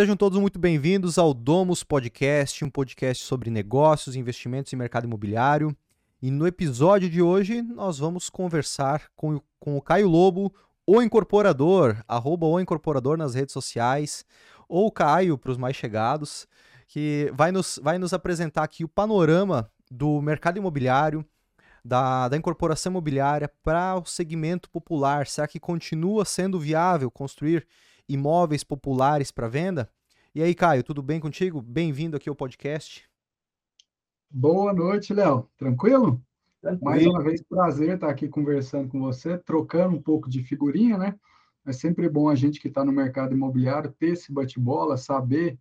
Sejam todos muito bem-vindos ao Domus Podcast, um podcast sobre negócios, investimentos e mercado imobiliário. E no episódio de hoje nós vamos conversar com, com o Caio Lobo, o incorporador, arroba o incorporador nas redes sociais, ou Caio para os mais chegados, que vai nos, vai nos apresentar aqui o panorama do mercado imobiliário, da, da incorporação imobiliária para o segmento popular. Será que continua sendo viável construir imóveis populares para venda. E aí, Caio, tudo bem contigo? Bem-vindo aqui ao podcast. Boa noite, Léo. Tranquilo? Tranquilo? Mais uma vez, prazer estar aqui conversando com você, trocando um pouco de figurinha, né? É sempre bom a gente que está no mercado imobiliário ter esse bate-bola, saber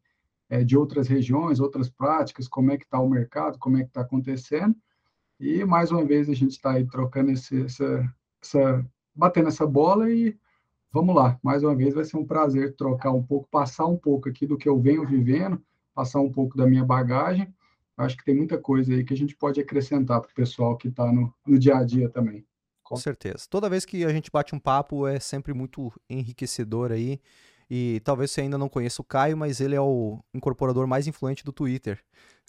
é, de outras regiões, outras práticas, como é que está o mercado, como é que está acontecendo. E mais uma vez a gente está aí trocando esse, essa, essa, batendo essa bola e vamos lá, mais uma vez vai ser um prazer trocar um pouco, passar um pouco aqui do que eu venho vivendo, passar um pouco da minha bagagem. Acho que tem muita coisa aí que a gente pode acrescentar para o pessoal que está no, no dia a dia também. Com certeza. Toda vez que a gente bate um papo é sempre muito enriquecedor aí. E talvez você ainda não conheça o Caio, mas ele é o incorporador mais influente do Twitter.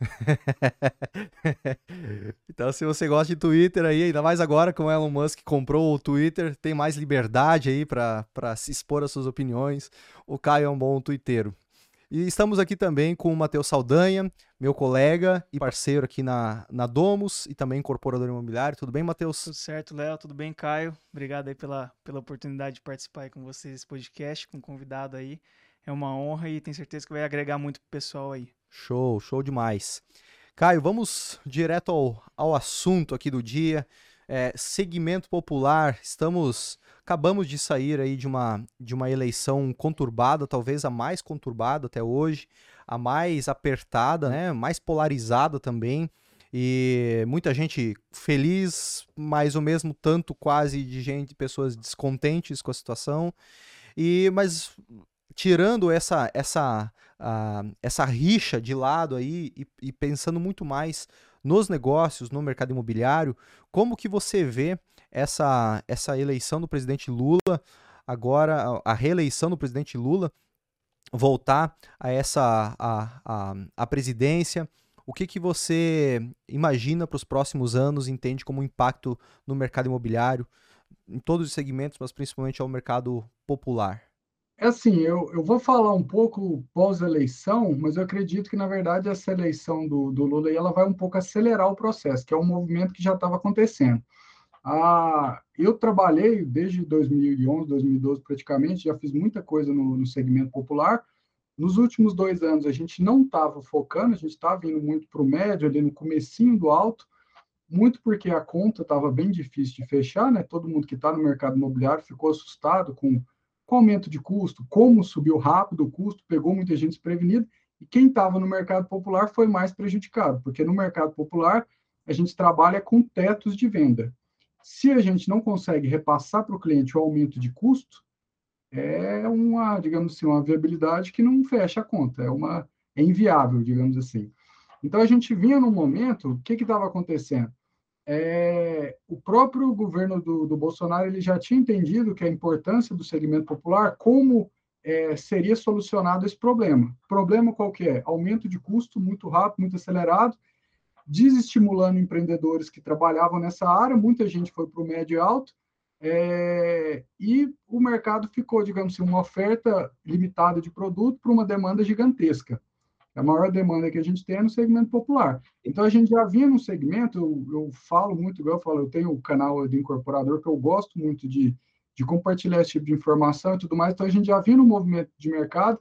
então, se você gosta de Twitter aí, ainda mais agora com o Elon Musk comprou o Twitter, tem mais liberdade aí para se expor as suas opiniões. O Caio é um bom twitteiro. E estamos aqui também com o Matheus Saldanha, meu colega e parceiro aqui na, na Domus e também incorporador imobiliário. Tudo bem, Matheus? Tudo certo, Léo. Tudo bem, Caio? Obrigado aí pela, pela oportunidade de participar aí com vocês desse podcast, com um convidado aí. É uma honra e tenho certeza que vai agregar muito pro pessoal aí. Show, show demais. Caio, vamos direto ao, ao assunto aqui do dia. É, segmento popular, estamos acabamos de sair aí de uma, de uma eleição conturbada, talvez a mais conturbada até hoje, a mais apertada, né, mais polarizada também, e muita gente feliz, mas o mesmo tanto quase de gente, pessoas descontentes com a situação. E mas tirando essa essa uh, essa rixa de lado aí e, e pensando muito mais nos negócios, no mercado imobiliário, como que você vê essa, essa eleição do presidente Lula, agora a reeleição do presidente Lula, voltar a essa a, a, a presidência, o que, que você imagina para os próximos anos, entende como impacto no mercado imobiliário, em todos os segmentos, mas principalmente ao mercado popular? É assim, eu, eu vou falar um pouco pós-eleição, mas eu acredito que, na verdade, essa eleição do, do Lula ela vai um pouco acelerar o processo, que é um movimento que já estava acontecendo. Ah, eu trabalhei desde 2011, 2012 praticamente, já fiz muita coisa no, no segmento popular. Nos últimos dois anos a gente não estava focando, a gente estava indo muito para o médio, ali no comecinho do alto, muito porque a conta estava bem difícil de fechar, né? Todo mundo que está no mercado imobiliário ficou assustado com, com aumento de custo, como subiu rápido o custo, pegou muita gente desprevenida, e quem estava no mercado popular foi mais prejudicado, porque no mercado popular a gente trabalha com tetos de venda. Se a gente não consegue repassar para o cliente o aumento de custo, é uma, digamos assim, uma viabilidade que não fecha a conta, é uma é inviável, digamos assim. Então a gente vinha num momento, o que estava acontecendo? É, o próprio governo do, do, Bolsonaro ele já tinha entendido que a importância do segmento popular, como é, seria solucionado esse problema. Problema qual que é? Aumento de custo muito rápido, muito acelerado, desestimulando empreendedores que trabalhavam nessa área, muita gente foi para o médio e alto, é, e o mercado ficou, digamos assim, uma oferta limitada de produto para uma demanda gigantesca. A maior demanda que a gente tem é no segmento popular. Então, a gente já vinha no segmento, eu, eu falo muito, eu falo, eu tenho o canal do incorporador, que eu gosto muito de, de compartilhar esse tipo de informação e tudo mais, então a gente já vinha no movimento de mercado,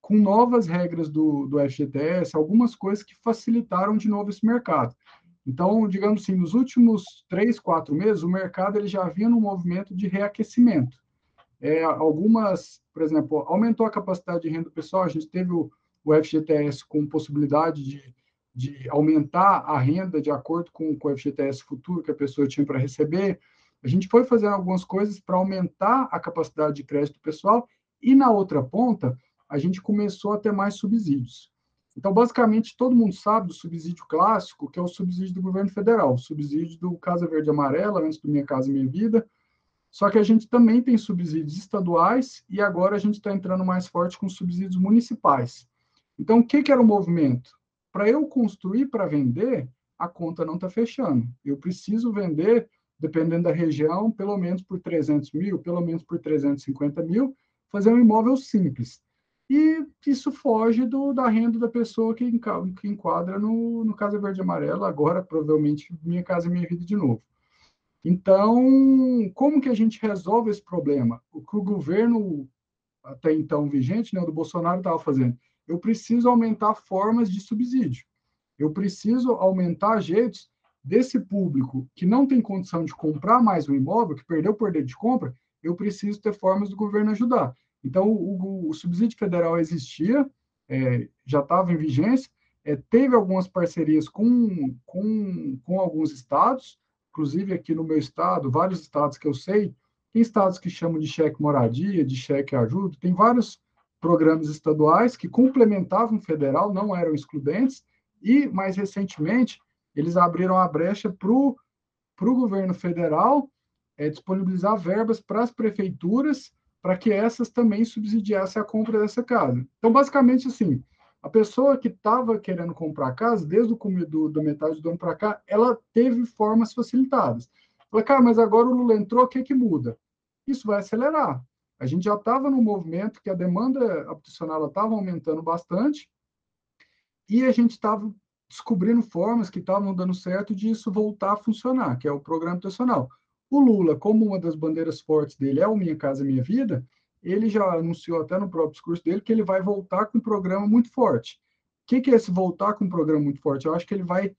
com novas regras do, do FGTS, algumas coisas que facilitaram de novo esse mercado. Então, digamos assim, nos últimos três, quatro meses, o mercado ele já vinha num movimento de reaquecimento. É, algumas, por exemplo, aumentou a capacidade de renda pessoal, a gente teve o, o FGTS com possibilidade de, de aumentar a renda de acordo com, com o FGTS futuro que a pessoa tinha para receber. A gente foi fazendo algumas coisas para aumentar a capacidade de crédito pessoal e, na outra ponta, a gente começou a ter mais subsídios. Então, basicamente, todo mundo sabe do subsídio clássico, que é o subsídio do governo federal, o subsídio do Casa Verde Amarela, antes do Minha Casa Minha Vida, Só que a gente também tem subsídios estaduais e agora a gente está entrando mais forte com subsídios municipais. Então, o que, que era o movimento? Para eu construir para vender, a conta não está fechando. Eu preciso vender, dependendo da região, pelo menos por 300 mil, pelo menos por 350 mil, fazer um imóvel simples. E isso foge do, da renda da pessoa que, que enquadra no, no Casa Verde e Amarela, agora provavelmente Minha Casa Minha Vida de novo. Então, como que a gente resolve esse problema? O que o governo, até então vigente, né, do Bolsonaro, estava fazendo? Eu preciso aumentar formas de subsídio. Eu preciso aumentar jeitos desse público que não tem condição de comprar mais um imóvel, que perdeu o poder de compra, eu preciso ter formas do governo ajudar. Então, o, o subsídio federal existia, é, já estava em vigência, é, teve algumas parcerias com, com, com alguns estados, inclusive aqui no meu estado, vários estados que eu sei, tem estados que chamam de cheque moradia, de cheque ajuda, tem vários programas estaduais que complementavam o federal, não eram excludentes, e, mais recentemente, eles abriram a brecha para o governo federal é, disponibilizar verbas para as prefeituras para que essas também subsidiassem a compra dessa casa. Então, basicamente, assim, a pessoa que estava querendo comprar a casa, desde o começo da metade do ano para cá, ela teve formas facilitadas. Falei, cara, mas agora o Lula entrou, o que, que muda? Isso vai acelerar. A gente já estava no movimento que a demanda habitacional estava aumentando bastante e a gente estava descobrindo formas que estavam dando certo de isso voltar a funcionar, que é o programa habitacional. O Lula, como uma das bandeiras fortes dele é o Minha Casa Minha Vida, ele já anunciou até no próprio discurso dele que ele vai voltar com um programa muito forte. O que, que é esse voltar com um programa muito forte? Eu acho que ele vai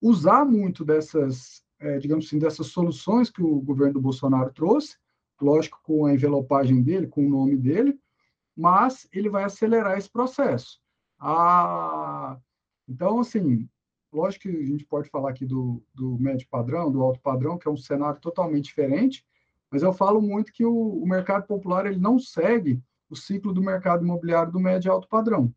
usar muito dessas, é, digamos assim, dessas soluções que o governo do Bolsonaro trouxe, lógico, com a envelopagem dele, com o nome dele, mas ele vai acelerar esse processo. Ah, então, assim, lógico que a gente pode falar aqui do, do médio padrão, do alto padrão, que é um cenário totalmente diferente, mas eu falo muito que o, o mercado popular ele não segue o ciclo do mercado imobiliário do médio e alto padrão.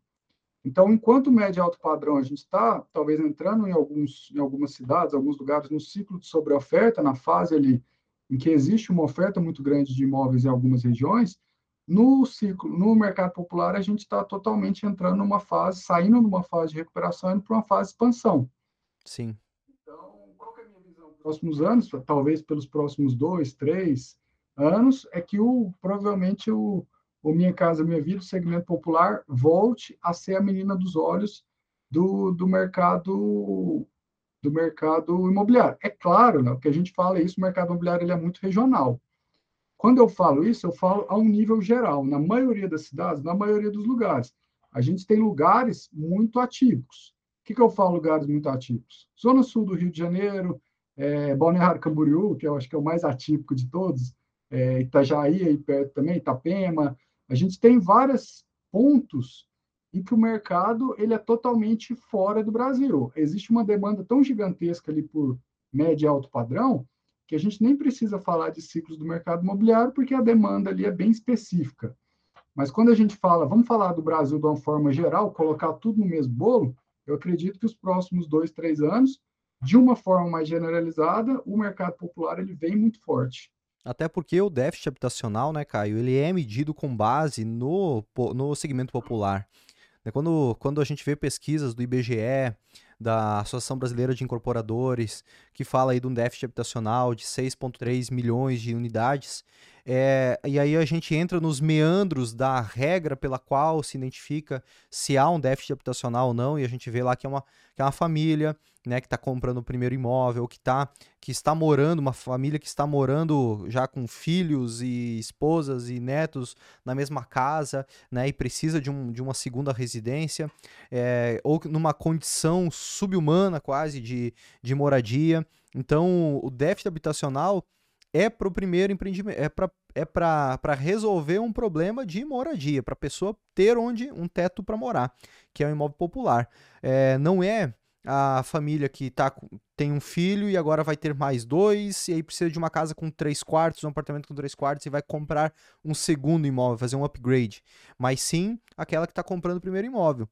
Então, enquanto o médio e alto padrão a gente está, talvez, entrando em, alguns, em algumas cidades, alguns lugares, no ciclo de sobreoferta, na fase ali em que existe uma oferta muito grande de imóveis em algumas regiões, no ciclo, no mercado popular, a gente está totalmente entrando numa fase, saindo numa fase de recuperação e para uma fase de expansão. Sim próximos anos, talvez pelos próximos dois, três anos, é que o, provavelmente o, o Minha Casa Minha Vida, o segmento popular, volte a ser a menina dos olhos do, do mercado do mercado imobiliário. É claro, né, o que a gente fala é isso, o mercado imobiliário ele é muito regional. Quando eu falo isso, eu falo a um nível geral. Na maioria das cidades, na maioria dos lugares, a gente tem lugares muito atípicos. O que, que eu falo lugares muito atípicos? Zona Sul do Rio de Janeiro, é, Balneário Camboriú, que eu acho que é o mais atípico de todos, é, Itajaí aí perto também, Itapema. A gente tem vários pontos em que o mercado ele é totalmente fora do Brasil. Existe uma demanda tão gigantesca ali por médio e alto padrão que a gente nem precisa falar de ciclos do mercado imobiliário porque a demanda ali é bem específica. Mas quando a gente fala, vamos falar do Brasil de uma forma geral, colocar tudo no mesmo bolo, eu acredito que os próximos dois, três anos de uma forma mais generalizada, o mercado popular ele vem muito forte. Até porque o déficit habitacional, né, Caio, ele é medido com base no, no segmento popular. Né, quando, quando a gente vê pesquisas do IBGE, da Associação Brasileira de Incorporadores, que fala aí de um déficit habitacional de 6,3 milhões de unidades, é, e aí a gente entra nos meandros da regra pela qual se identifica se há um déficit habitacional ou não, e a gente vê lá que é uma, que é uma família né, que está comprando o primeiro imóvel, que, tá, que está morando, uma família que está morando já com filhos e esposas e netos na mesma casa, né, e precisa de, um, de uma segunda residência, é, ou numa condição subhumana quase de, de moradia. Então, o déficit habitacional é para o primeiro empreendimento, é para é para resolver um problema de moradia, para a pessoa ter onde um teto para morar, que é um imóvel popular. É, não é a família que tá, tem um filho e agora vai ter mais dois, e aí precisa de uma casa com três quartos, um apartamento com três quartos, e vai comprar um segundo imóvel, fazer um upgrade. Mas sim aquela que está comprando o primeiro imóvel.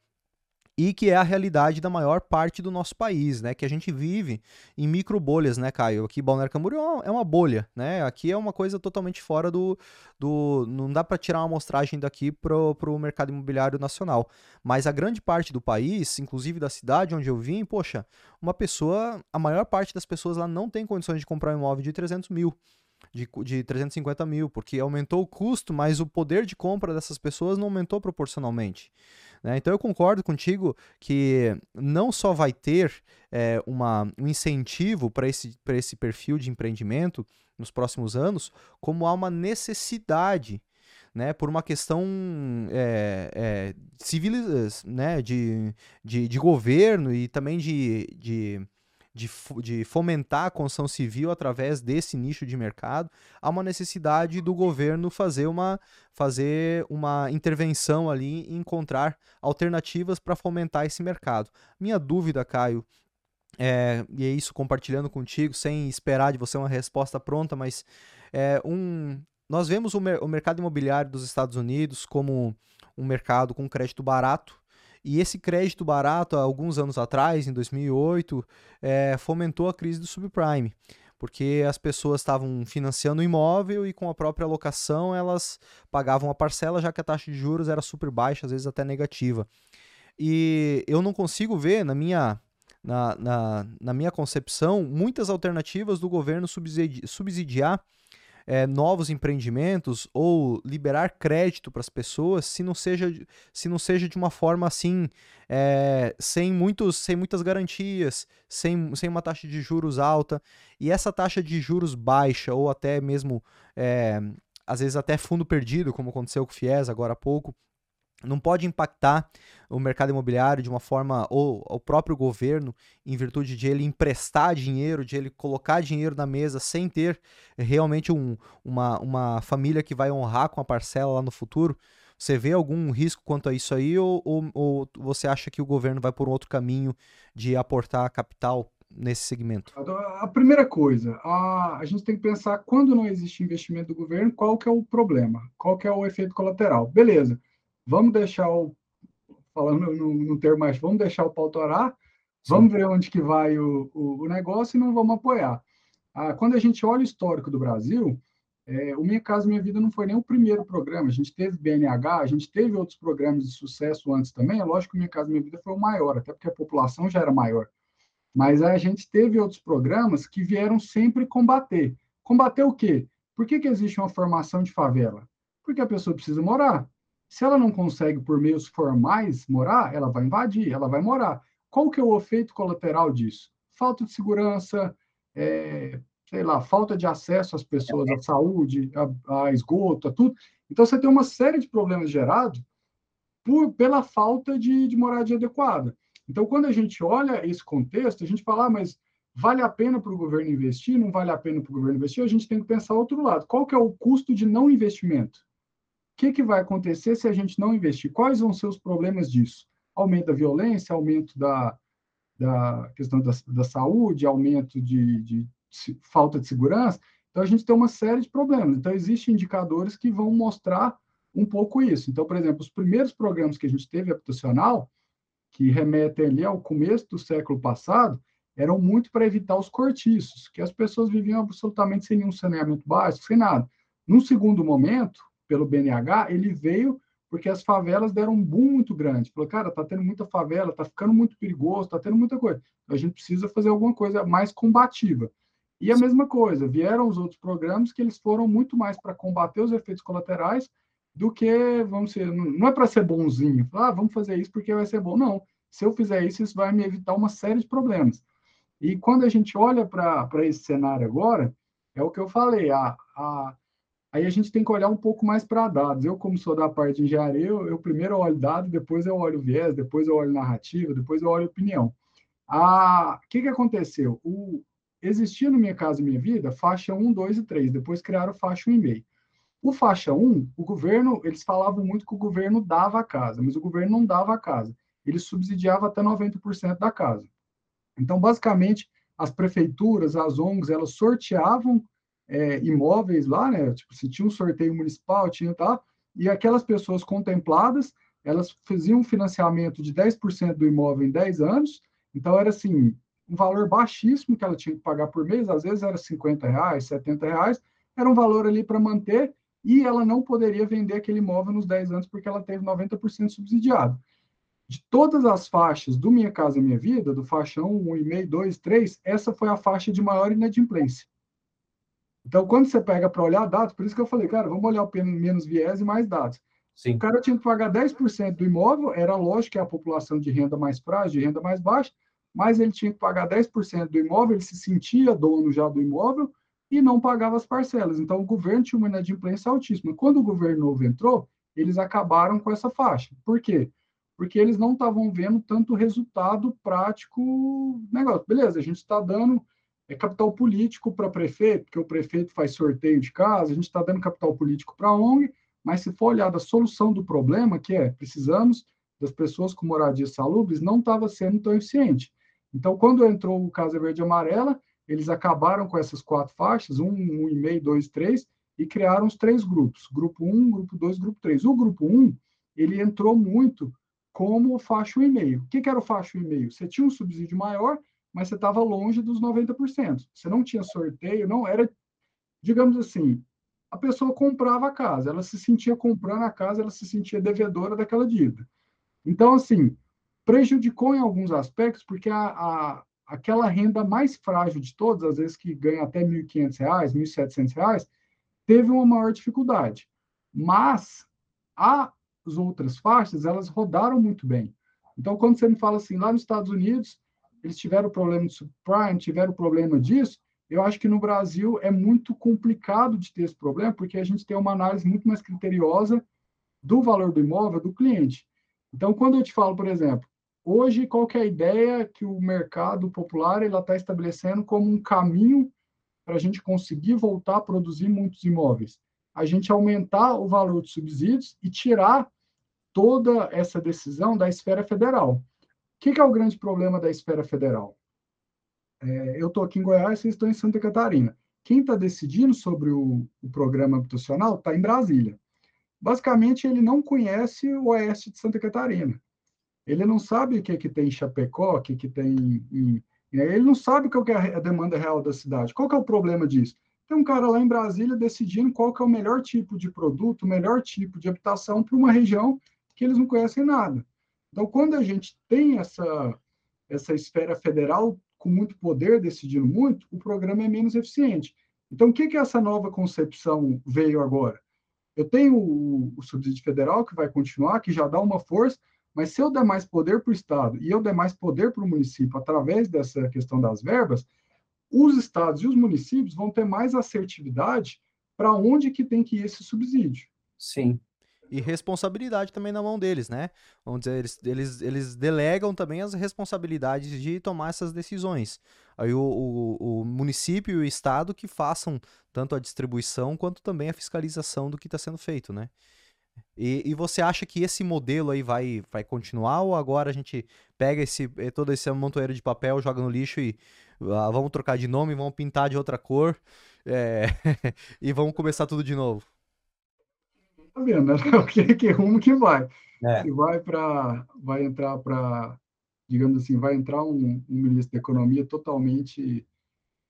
E que é a realidade da maior parte do nosso país, né? Que a gente vive em micro bolhas, né, Caio? Aqui Balneário Camboriú é uma bolha, né? Aqui é uma coisa totalmente fora do... do não dá para tirar uma amostragem daqui pro, pro mercado imobiliário nacional. Mas a grande parte do país, inclusive da cidade onde eu vim, poxa, uma pessoa... A maior parte das pessoas lá não tem condições de comprar um imóvel de 300 mil de, de 350 mil, porque aumentou o custo, mas o poder de compra dessas pessoas não aumentou proporcionalmente. Né? Então eu concordo contigo que não só vai ter é, uma, um incentivo para esse, esse perfil de empreendimento nos próximos anos, como há uma necessidade né, por uma questão é, é, né, de, de, de, governo e também de, de de, de fomentar a construção civil através desse nicho de mercado, há uma necessidade do governo fazer uma, fazer uma intervenção ali e encontrar alternativas para fomentar esse mercado. Minha dúvida, Caio, é, e é isso compartilhando contigo, sem esperar de você uma resposta pronta, mas é, um, nós vemos o, mer o mercado imobiliário dos Estados Unidos como um mercado com crédito barato, e esse crédito barato, há alguns anos atrás, em 2008, é, fomentou a crise do subprime, porque as pessoas estavam financiando o imóvel e com a própria alocação elas pagavam a parcela, já que a taxa de juros era super baixa, às vezes até negativa. E eu não consigo ver na minha na, na, na, minha concepção, muitas alternativas do governo subsidiar é, novos empreendimentos ou liberar crédito para as pessoas se não seja, se não seja de uma forma assim, é, sem, muitos, sem muitas garantias, sem, sem uma taxa de juros alta. E essa taxa de juros baixa, ou até mesmo, é, às vezes até fundo perdido, como aconteceu com o FIES agora há pouco, não pode impactar o mercado imobiliário de uma forma, ou o próprio governo, em virtude de ele emprestar dinheiro, de ele colocar dinheiro na mesa sem ter realmente um, uma, uma família que vai honrar com a parcela lá no futuro. Você vê algum risco quanto a isso aí, ou, ou, ou você acha que o governo vai por um outro caminho de aportar capital nesse segmento? A primeira coisa, a, a gente tem que pensar quando não existe investimento do governo, qual que é o problema, qual que é o efeito colateral. Beleza, vamos deixar o, falando no, no termo mais, vamos deixar o pau torar, vamos ver onde que vai o, o, o, negócio e não vamos apoiar. Ah, quando a gente olha o histórico do Brasil, é, o Minha Casa Minha Vida não foi nem o primeiro programa, a gente teve BNH, a gente teve outros programas de sucesso antes também, é lógico que o Minha Casa Minha Vida foi o maior, até porque a população já era maior. Mas a gente teve outros programas que vieram sempre combater. Combater o quê? Por que, que existe uma formação de favela? Porque a pessoa precisa morar. Se ela não consegue, por meios formais, morar, ela vai invadir, ela vai morar. Qual que é o efeito colateral disso? Falta de segurança, é, sei lá, falta de acesso às pessoas, à saúde, a, a esgoto, a tudo. Então, você tem uma série de problemas gerados por, pela falta de, de moradia adequada. Então, quando a gente olha esse contexto, a gente fala, ah, mas vale a pena para o governo investir? Não vale a pena para o governo investir? A gente tem que pensar outro lado. Qual que é o custo de não investimento? Que, que vai acontecer se a gente não investir? Quais vão ser os problemas disso? Aumento da violência, aumento da, da questão da, da saúde, aumento de, de, de falta de segurança. Então, a gente tem uma série de problemas. Então, existem indicadores que vão mostrar um pouco isso. Então, por exemplo, os primeiros programas que a gente teve habitacional, que remetem ali ao começo do século passado, eram muito para evitar os cortiços, que as pessoas viviam absolutamente sem nenhum saneamento básico, sem nada. Num segundo momento, pelo BNH, ele veio porque as favelas deram um boom muito grande. Falou, cara, tá tendo muita favela, tá ficando muito perigoso, tá tendo muita coisa. A gente precisa fazer alguma coisa mais combativa. E a mesma coisa, vieram os outros programas que eles foram muito mais para combater os efeitos colaterais do que, vamos ser, não é para ser bonzinho, ah, vamos fazer isso porque vai ser bom. Não, se eu fizer isso, isso vai me evitar uma série de problemas. E quando a gente olha para esse cenário agora, é o que eu falei, a, a, Aí a gente tem que olhar um pouco mais para dados. Eu, como sou da parte de engenharia, eu, eu, primeiro olho dados, depois eu olho viés, depois eu olho narrativa, depois eu olho opinião. O que, que aconteceu? O, existia no Minha Casa Minha Vida faixa 1, 2 e 3, depois criaram faixa 1,5. O faixa 1, o governo, eles falavam muito que o governo dava a casa, mas o governo não dava a casa. Ele subsidiava até 90% da casa. Então, basicamente, as prefeituras, as ONGs, elas sorteavam é, imóveis lá, né? Tipo, se tinha um sorteio municipal, tinha tal, e aquelas pessoas contempladas, elas faziam um financiamento de 10% do imóvel em 10 anos, então era assim, um valor baixíssimo que ela tinha que pagar por mês, às vezes era 50 reais, 70 reais, era um valor ali para manter, e ela não poderia vender aquele imóvel nos 10 anos porque ela teve 90% subsidiado. De todas as faixas do Minha Casa Minha Vida, do faixa 1, 1,5, 2, 3, essa foi a faixa de maior inadimplência. Então, quando você pega para olhar dados, por isso que eu falei, cara, vamos olhar o menos viés e mais dados. Sim. O cara tinha que pagar 10% do imóvel, era lógico que é a população de renda mais frágil, de renda mais baixa, mas ele tinha que pagar 10% do imóvel, ele se sentia dono já do imóvel e não pagava as parcelas. Então, o governo tinha uma inadimplência altíssima. Quando o governo novo entrou, eles acabaram com essa faixa. Por quê? Porque eles não estavam vendo tanto resultado prático negócio. Beleza, a gente está dando é, capital político para prefeito, porque o prefeito faz sorteio de casa, a gente está dando capital político para a ONG, mas se for olhar da solução do problema, que é precisamos das pessoas com moradias salubres, não estava sendo tão eficiente. Então, quando entrou o Casa Verde e Amarela, eles acabaram com essas quatro faixas, um, um e meio, dois, três, e criaram os três grupos, grupo 1, um, grupo 2, grupo 3. O grupo 1, um, ele entrou muito como faixa 1,5. O que, que era o faixa 1,5? Você tinha um subsídio maior, mas você estava longe dos 90%. Você não tinha sorteio, não era, digamos assim, a pessoa comprava a casa, ela se sentia comprando a casa, ela se sentia devedora daquela dívida. Então, assim, prejudicou em alguns aspectos, porque a, a aquela renda mais frágil de todas, às vezes que ganha até R$ 1.500, R$ 1.700, teve uma maior dificuldade. Mas as outras faixas, elas rodaram muito bem. Então, quando você me fala assim, lá nos Estados Unidos, eles tiveram problema de subprime, tiveram problema disso, eu acho que no Brasil é muito complicado de ter esse problema, porque a gente tem uma análise muito mais criteriosa do valor do imóvel do cliente. Então, quando eu te falo, por exemplo, hoje qual é a ideia que o mercado popular está estabelecendo como um caminho para a gente conseguir voltar a produzir muitos imóveis? A gente aumentar o valor de subsídios e tirar toda essa decisão da esfera federal. O que, que é o grande problema da esfera federal? É, eu estou aqui em Goiás, vocês estão em Santa Catarina. Quem está decidindo sobre o, o programa habitacional está em Brasília. Basicamente, ele não conhece o oeste de Santa Catarina. Ele não sabe o que, que tem em Chapecó, o que, que tem em, Ele não sabe qual é a demanda real da cidade. Qual que é o problema disso? Tem um cara lá em Brasília decidindo qual que é o melhor tipo de produto, o melhor tipo de habitação para uma região que eles não conhecem nada. Então, quando a gente tem essa, essa esfera federal com muito poder, decidindo muito, o programa é menos eficiente. Então, o que, que essa nova concepção veio agora? Eu tenho o, o subsídio federal, que vai continuar, que já dá uma força, mas se eu der mais poder para o Estado e eu der mais poder para o município através dessa questão das verbas, os estados e os municípios vão ter mais assertividade para onde que tem que ir esse subsídio. Sim e responsabilidade também na mão deles, né? Vamos dizer, eles, eles, eles delegam também as responsabilidades de tomar essas decisões. Aí o, o, o município e o estado que façam tanto a distribuição quanto também a fiscalização do que está sendo feito, né? E, e, você acha que esse modelo aí vai, vai continuar ou agora a gente pega esse, eh, todo esse montoeiro de papel, joga no lixo e ah, vamos trocar de nome, vamos pintar de outra cor é, e vamos começar tudo de novo? Vendo, né? O que, que rumo que vai. É. Se vai para, vai entrar para, digamos assim, vai entrar um, um, ministro da economia totalmente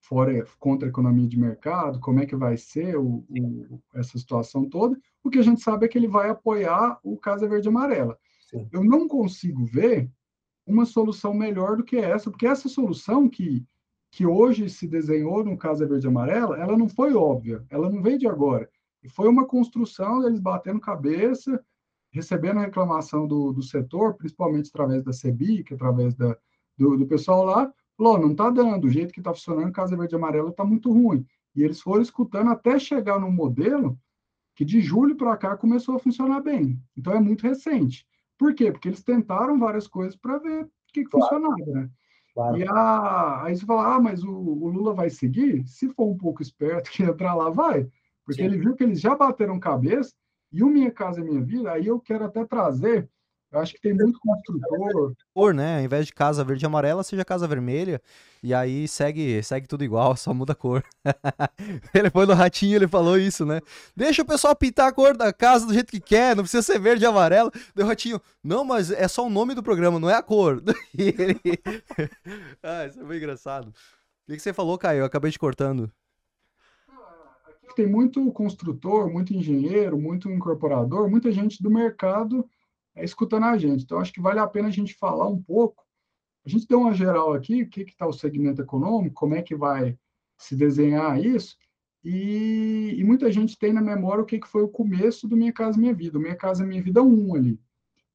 fora, contra a economia de mercado, como é que vai ser o, o, essa situação toda? O que a gente sabe é que ele vai apoiar o Casa Verde Amarela. Sim. Eu não consigo ver uma solução melhor do que essa, porque essa solução que, que hoje se desenhou no Casa Verde Amarela, ela não foi óbvia, ela não veio de agora. E foi uma construção deles batendo cabeça, recebendo reclamação do, do setor, principalmente através da CEBIC, através da, do, do pessoal lá, falou, não está dando, o jeito que está funcionando Casa Verde e Amarela está muito ruim. E eles foram escutando até chegar num modelo que de julho para cá começou a funcionar bem. Então é muito recente. Por quê? Porque eles tentaram várias coisas para ver o que, que claro. funcionava, né? Claro. E a, aí você fala, ah, mas o, o, Lula vai seguir? Se for um pouco esperto que entrar lá, vai. Porque Sim. ele viu que eles já bateram cabeça, e o Minha Casa Minha Vida, aí eu quero até trazer Eu acho que tem muito construtor. Cor, né? Ao invés de casa verde e amarela, seja casa vermelha. E aí segue, segue tudo igual, só muda a cor. ele foi no ratinho, ele falou isso, né? Deixa o pessoal pintar a cor da casa do jeito que quer, não precisa ser verde e amarelo. Deu ratinho, não, mas é só o nome do programa, não é a cor. E ele... ah, isso é bem engraçado. O que você falou, Caio? Eu acabei te cortando. Tem muito construtor, muito engenheiro, muito incorporador, muita gente do mercado é, escutando a gente. Então, acho que vale a pena a gente falar um pouco. A gente deu uma geral aqui, o que está o segmento econômico, como é que vai se desenhar isso, e, e, muita gente tem na memória o que, que foi o começo do Minha Casa Minha Vida, o Minha Casa Minha Vida 1 ali,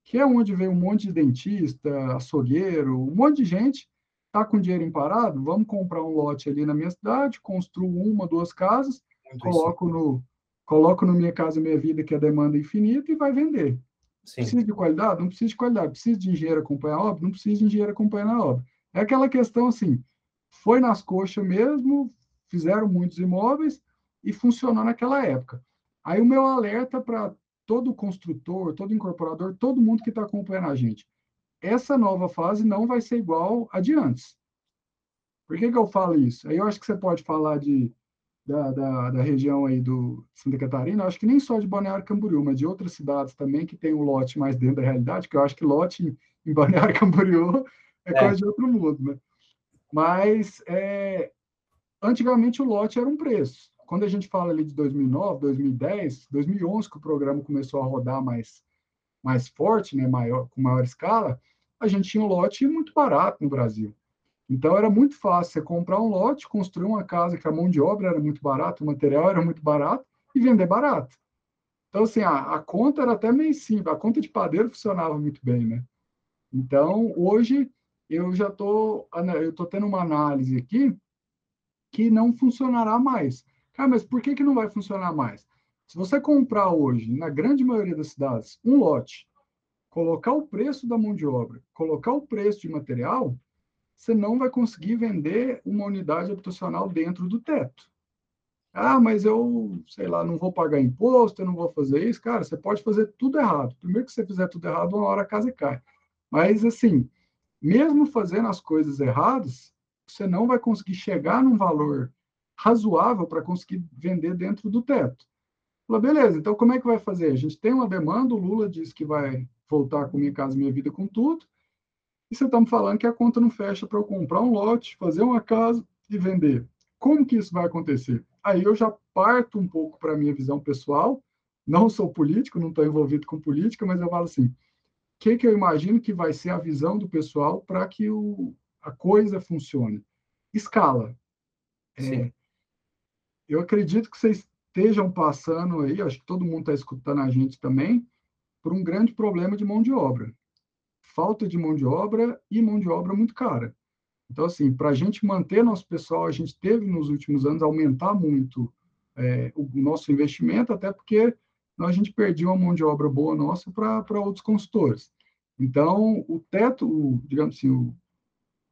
que é onde veio um monte de dentista, açougueiro, um monte de gente, tá com dinheiro parado, vamos comprar um lote ali na minha cidade, construo uma, duas casas, coloco no, coloco no Minha Casa Minha Vida, que é a demanda infinita, e vai vender. Sim. Precisa de qualidade? Não precisa de qualidade. Precisa de engenheiro acompanhar a obra? Não precisa de engenheiro acompanhar a obra. É aquela questão assim, foi nas coxas mesmo, fizeram muitos imóveis e funcionou naquela época. Aí o meu alerta para todo construtor, todo incorporador, todo mundo que está acompanhando a gente. Essa nova fase não vai ser igual a de antes. Por que, que eu falo isso? Aí eu acho que você pode falar de da, da, da, região aí do Santa Catarina, acho que nem só de Balneário Camboriú, mas de outras cidades também que tem um lote mais dentro da realidade, que eu acho que lote em, em Balneário Camboriú é, é, coisa de outro mundo, né? Mas é, antigamente o lote era um preço. Quando a gente fala ali de 2009, 2010, 2011 que o programa começou a rodar mais mais forte, né, maior com maior escala, a gente tinha um lote muito barato no Brasil. Então era muito fácil você comprar um lote, construir uma casa que a mão de obra era muito barata, o material era muito barato e vender barato. Então assim, a, a conta era até meio simples, a conta de padeiro funcionava muito bem, né? Então hoje eu já tô eu tô tendo uma análise aqui que não funcionará mais. Cara, mas por que que não vai funcionar mais? Se você comprar hoje, na grande maioria das cidades, um lote, colocar o preço da mão de obra, colocar o preço de material, você não vai conseguir vender uma unidade habitacional dentro do teto. Ah, mas eu, sei lá, não vou pagar imposto, eu não vou fazer isso. Cara, você pode fazer tudo errado. Primeiro que você fizer tudo errado, uma hora a casa cai. Mas, assim, mesmo fazendo as coisas erradas, você não vai conseguir chegar num valor razoável para conseguir vender dentro do teto. Falei, beleza, então como é que vai fazer? A gente tem uma demanda, o Lula diz que vai voltar com Minha Casa Minha Vida com tudo, e você está me falando que a conta não fecha para eu comprar um lote, fazer uma casa e vender. Como que isso vai acontecer? Aí eu já parto um pouco para a minha visão pessoal, não sou político, não estou envolvido com política, mas eu falo assim, o que, que eu imagino que vai ser a visão do pessoal para que o, a coisa funcione? Escala. É, eu acredito que vocês estejam passando aí, acho que todo mundo está escutando a gente também, por um grande problema de mão de obra falta de mão de obra e mão de obra muito cara. Então, assim, para a gente manter nosso pessoal, a gente teve nos últimos anos aumentar muito é, o nosso investimento, até porque a gente perdia uma mão de obra boa nossa para outros consultores. Então, o teto, o, digamos assim, o,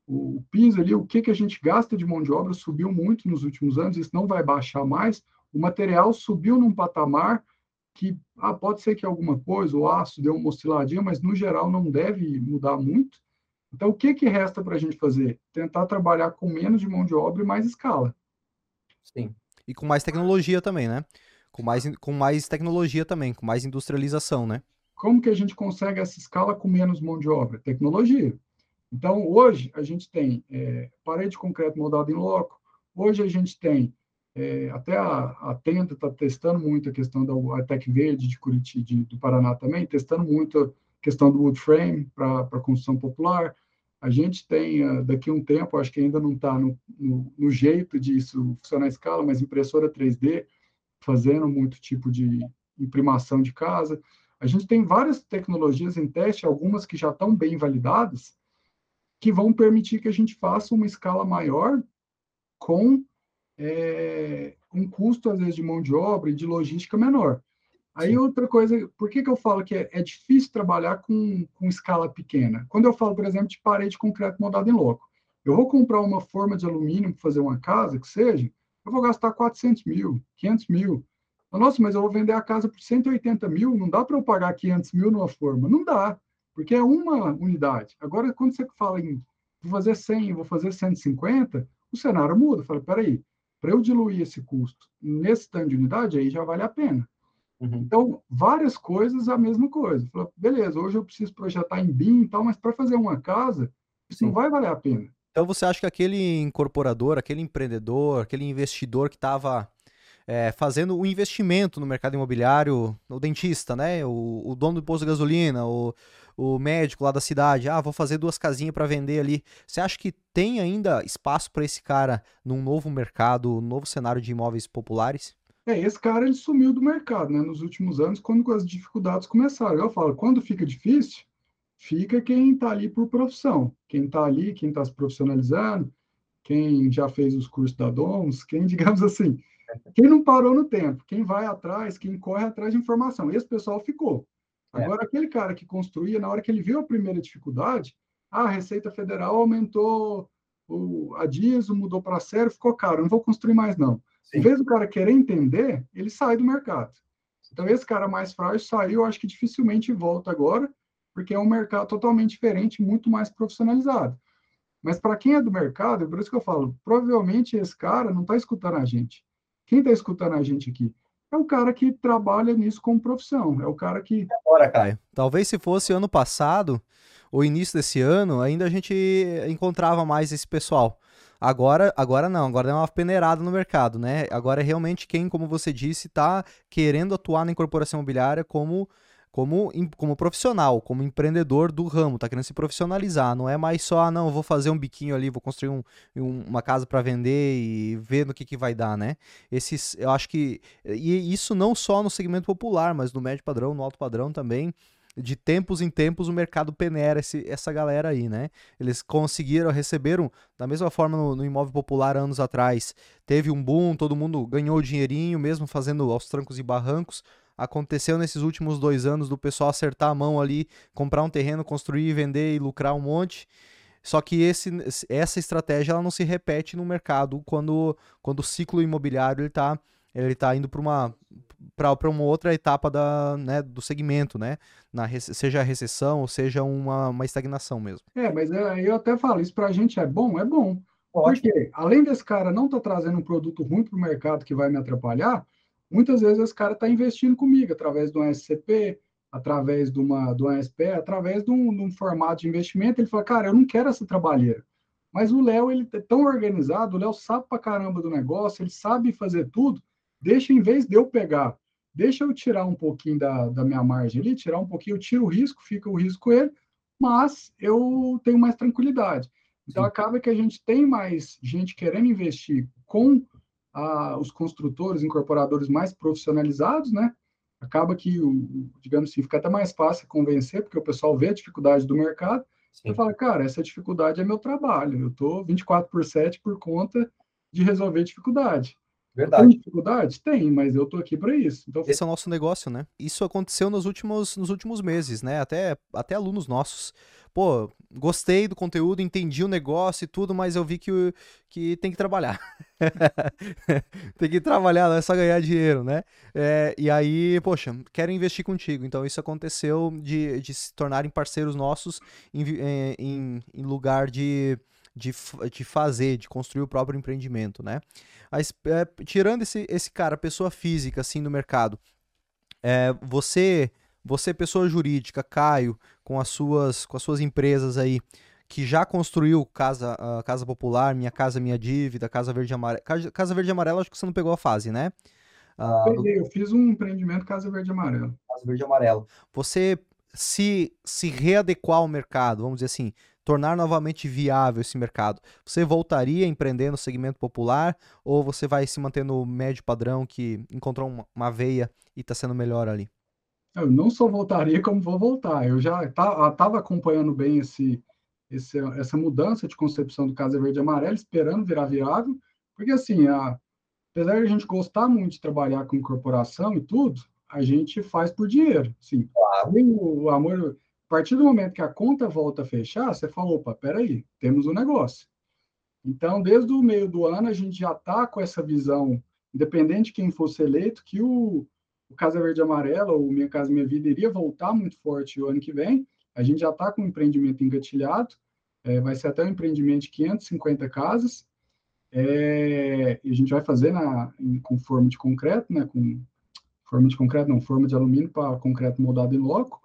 o piso ali, o que, que a gente gasta de mão de obra subiu muito nos últimos anos, isso não vai baixar mais. O material subiu num patamar que ah, pode ser que alguma coisa, o aço deu uma osciladinha, mas no geral não deve mudar muito. Então, o que, que resta para a gente fazer? Tentar trabalhar com menos de mão de obra e mais escala. Sim. E com mais tecnologia também, né? Com mais, com mais tecnologia também, com mais industrialização, né? Como que a gente consegue essa escala com menos mão de obra? Tecnologia. Então, hoje, a gente tem é, parede de concreto moldado em loco, hoje a gente tem é, até a, a Tenda está testando muito a questão da a Tec Verde de Curitiba, de, do Paraná também, testando muito a questão do wood frame para construção popular. A gente tem, uh, daqui a um tempo, acho que ainda não está no, no, no, jeito disso funcionar à escala, mas impressora 3D, fazendo muito tipo de imprimação de casa. A gente tem várias tecnologias em teste, algumas que já estão bem validadas, que vão permitir que a gente faça uma escala maior com é, um custo, às vezes, de mão de obra e de logística menor. Aí, outra coisa, por que, que eu falo que é, é, difícil trabalhar com, com escala pequena? Quando eu falo, por exemplo, de parede de concreto moldado em loco, eu vou comprar uma forma de alumínio para fazer uma casa, que seja, eu vou gastar 400 mil, 500 mil. Nossa, mas eu vou vender a casa por 180 mil, não dá para eu pagar 500 mil numa forma. Não dá. porque é uma unidade. Agora, quando você fala em vou fazer 100, vou fazer 150, o cenário muda. Fala, peraí, para eu diluir esse custo nesse tanto de unidade, aí já vale a pena. Uhum. Então, várias coisas, a mesma coisa. Fala, beleza, hoje eu preciso projetar em BIM e tal, mas para fazer uma casa, isso Sim. não vai valer a pena. Então, você acha que aquele incorporador, aquele empreendedor, aquele investidor que estava é, fazendo o um investimento no mercado imobiliário, o dentista, né? O, o dono do posto de gasolina, o, o médico lá da cidade, ah, vou fazer duas casinhas para vender ali. Você acha que tem ainda espaço para esse cara num novo mercado, um novo cenário de imóveis populares? É, esse cara ele sumiu do mercado, né? Nos últimos anos, quando as dificuldades começaram. Eu falo, quando fica difícil, fica quem está ali por profissão, quem está ali, quem está se profissionalizando, quem já fez os cursos da DOMS, quem, digamos assim, quem não parou no tempo, quem vai atrás, quem corre atrás de informação. Esse pessoal ficou. É. Agora, é. aquele cara que construía, na hora que ele viu a primeira dificuldade, ah, a Receita Federal aumentou o, a diesel, mudou para sério, ficou caro, não vou construir mais não. Sim. Em vez do cara querer entender, ele sai do mercado. Então, esse cara mais frágil saiu, acho que dificilmente volta agora, porque é um mercado totalmente diferente, muito mais profissionalizado. Mas para quem é do mercado, é por isso que eu falo, provavelmente esse cara não está escutando a gente. Quem está escutando a gente aqui? É o cara que trabalha nisso como profissão. É o cara que. Agora, Caio. Talvez se fosse ano passado, ou início desse ano, ainda a gente encontrava mais esse pessoal. Agora, agora não, agora é uma peneirada no mercado, né? Agora é realmente quem, como você disse, está querendo atuar na incorporação imobiliária como como, como profissional, como empreendedor do ramo, tá querendo se profissionalizar. Não é mais só, ah, não, vou fazer um biquinho ali, vou construir um, um, uma casa para vender e ver no que, que vai dar, né? Esses, eu acho que. E isso não só no segmento popular, mas no médio padrão, no alto padrão também de tempos em tempos o mercado peneira esse, essa galera aí, né? Eles conseguiram, receberam, da mesma forma no, no, imóvel popular anos atrás, teve um boom, todo mundo ganhou dinheirinho, mesmo fazendo aos trancos e barrancos, aconteceu nesses últimos dois anos do pessoal acertar a mão ali, comprar um terreno, construir, vender e lucrar um monte. Só que esse, essa estratégia ela não se repete no mercado quando, quando o ciclo imobiliário está ele tá indo para uma para uma outra etapa da, né, do segmento, né? Na, seja a recessão ou seja uma, uma estagnação mesmo. É, mas é, eu até falo, isso para a gente é bom? É bom. Ótimo. Porque além desse cara não estar tá trazendo um produto ruim para o mercado que vai me atrapalhar, Muitas vezes esse cara está investindo comigo através de um SCP, através de uma, do ASP, através de um, de um, formato de investimento. Ele fala, cara, eu não quero essa trabalheira. Mas o Léo, ele é tão organizado, o Léo sabe pra caramba do negócio, ele sabe fazer tudo. Deixa, em vez de eu pegar, deixa eu tirar um pouquinho da, da minha margem ali, tirar um pouquinho, eu tiro o risco, fica o risco ele, mas eu tenho mais tranquilidade. Então, Sim. acaba que a gente tem mais gente querendo investir com a, os construtores, incorporadores mais profissionalizados, né? Acaba que, o, digamos assim, fica até mais fácil convencer, porque o pessoal vê a dificuldade do mercado. Sim. Você fala, cara, essa dificuldade é meu trabalho. Eu estou 24 por 7 por conta de resolver dificuldade. Verdade. Tem dificuldade? Tem, mas eu tô aqui para isso. Então... Esse é o nosso negócio, né? Isso aconteceu nos últimos, nos últimos meses, né? Até, até alunos nossos. Pô, gostei do conteúdo, entendi o negócio e tudo, mas eu vi que, que tem que trabalhar. tem que trabalhar, não é só ganhar dinheiro, né? É, e aí, poxa, quero investir contigo. Então isso aconteceu de, de se tornarem parceiros nossos em, é, em, em lugar de de, de fazer, de construir o próprio empreendimento, né? Mas, é, tirando esse, esse cara, pessoa física, assim, no mercado, é, você, você, pessoa jurídica, Caio, com as suas, com as suas empresas aí, que já construiu casa, uh, casa popular, minha casa, minha dívida, casa verde e amarela. Casa verde e amarela, acho que você não pegou a fase, né? Uh, eu fiz um empreendimento casa verde amarela. Casa verde e amarela. Você se, se readequar ao mercado, vamos dizer assim, tornar novamente viável esse mercado, você voltaria a empreender no segmento popular ou você vai se manter no médio padrão que encontrou uma, uma veia e está sendo melhor ali? Eu não só voltaria, como vou voltar. Eu já estava acompanhando bem esse, esse, essa mudança de concepção do Casa Verde e Amarelo, esperando virar viável, porque assim, a, apesar de a gente gostar muito de trabalhar com corporação e tudo, a gente faz por dinheiro. Sim, claro. o amor a partir do momento que a conta volta a fechar, você fala, opa, peraí, temos um negócio. Então, desde o meio do ano, a gente já está com essa visão, independente de quem fosse eleito, que o, o Casa Verde Amarela, ou Minha Casa Minha Vida, iria voltar muito forte o ano que vem, a gente já está com o empreendimento engatilhado, é, vai ser até um empreendimento de 550 casas, é, e a gente vai fazer na, em, com forma de concreto, né, com forma de concreto, não, forma de alumínio para concreto moldado em loco.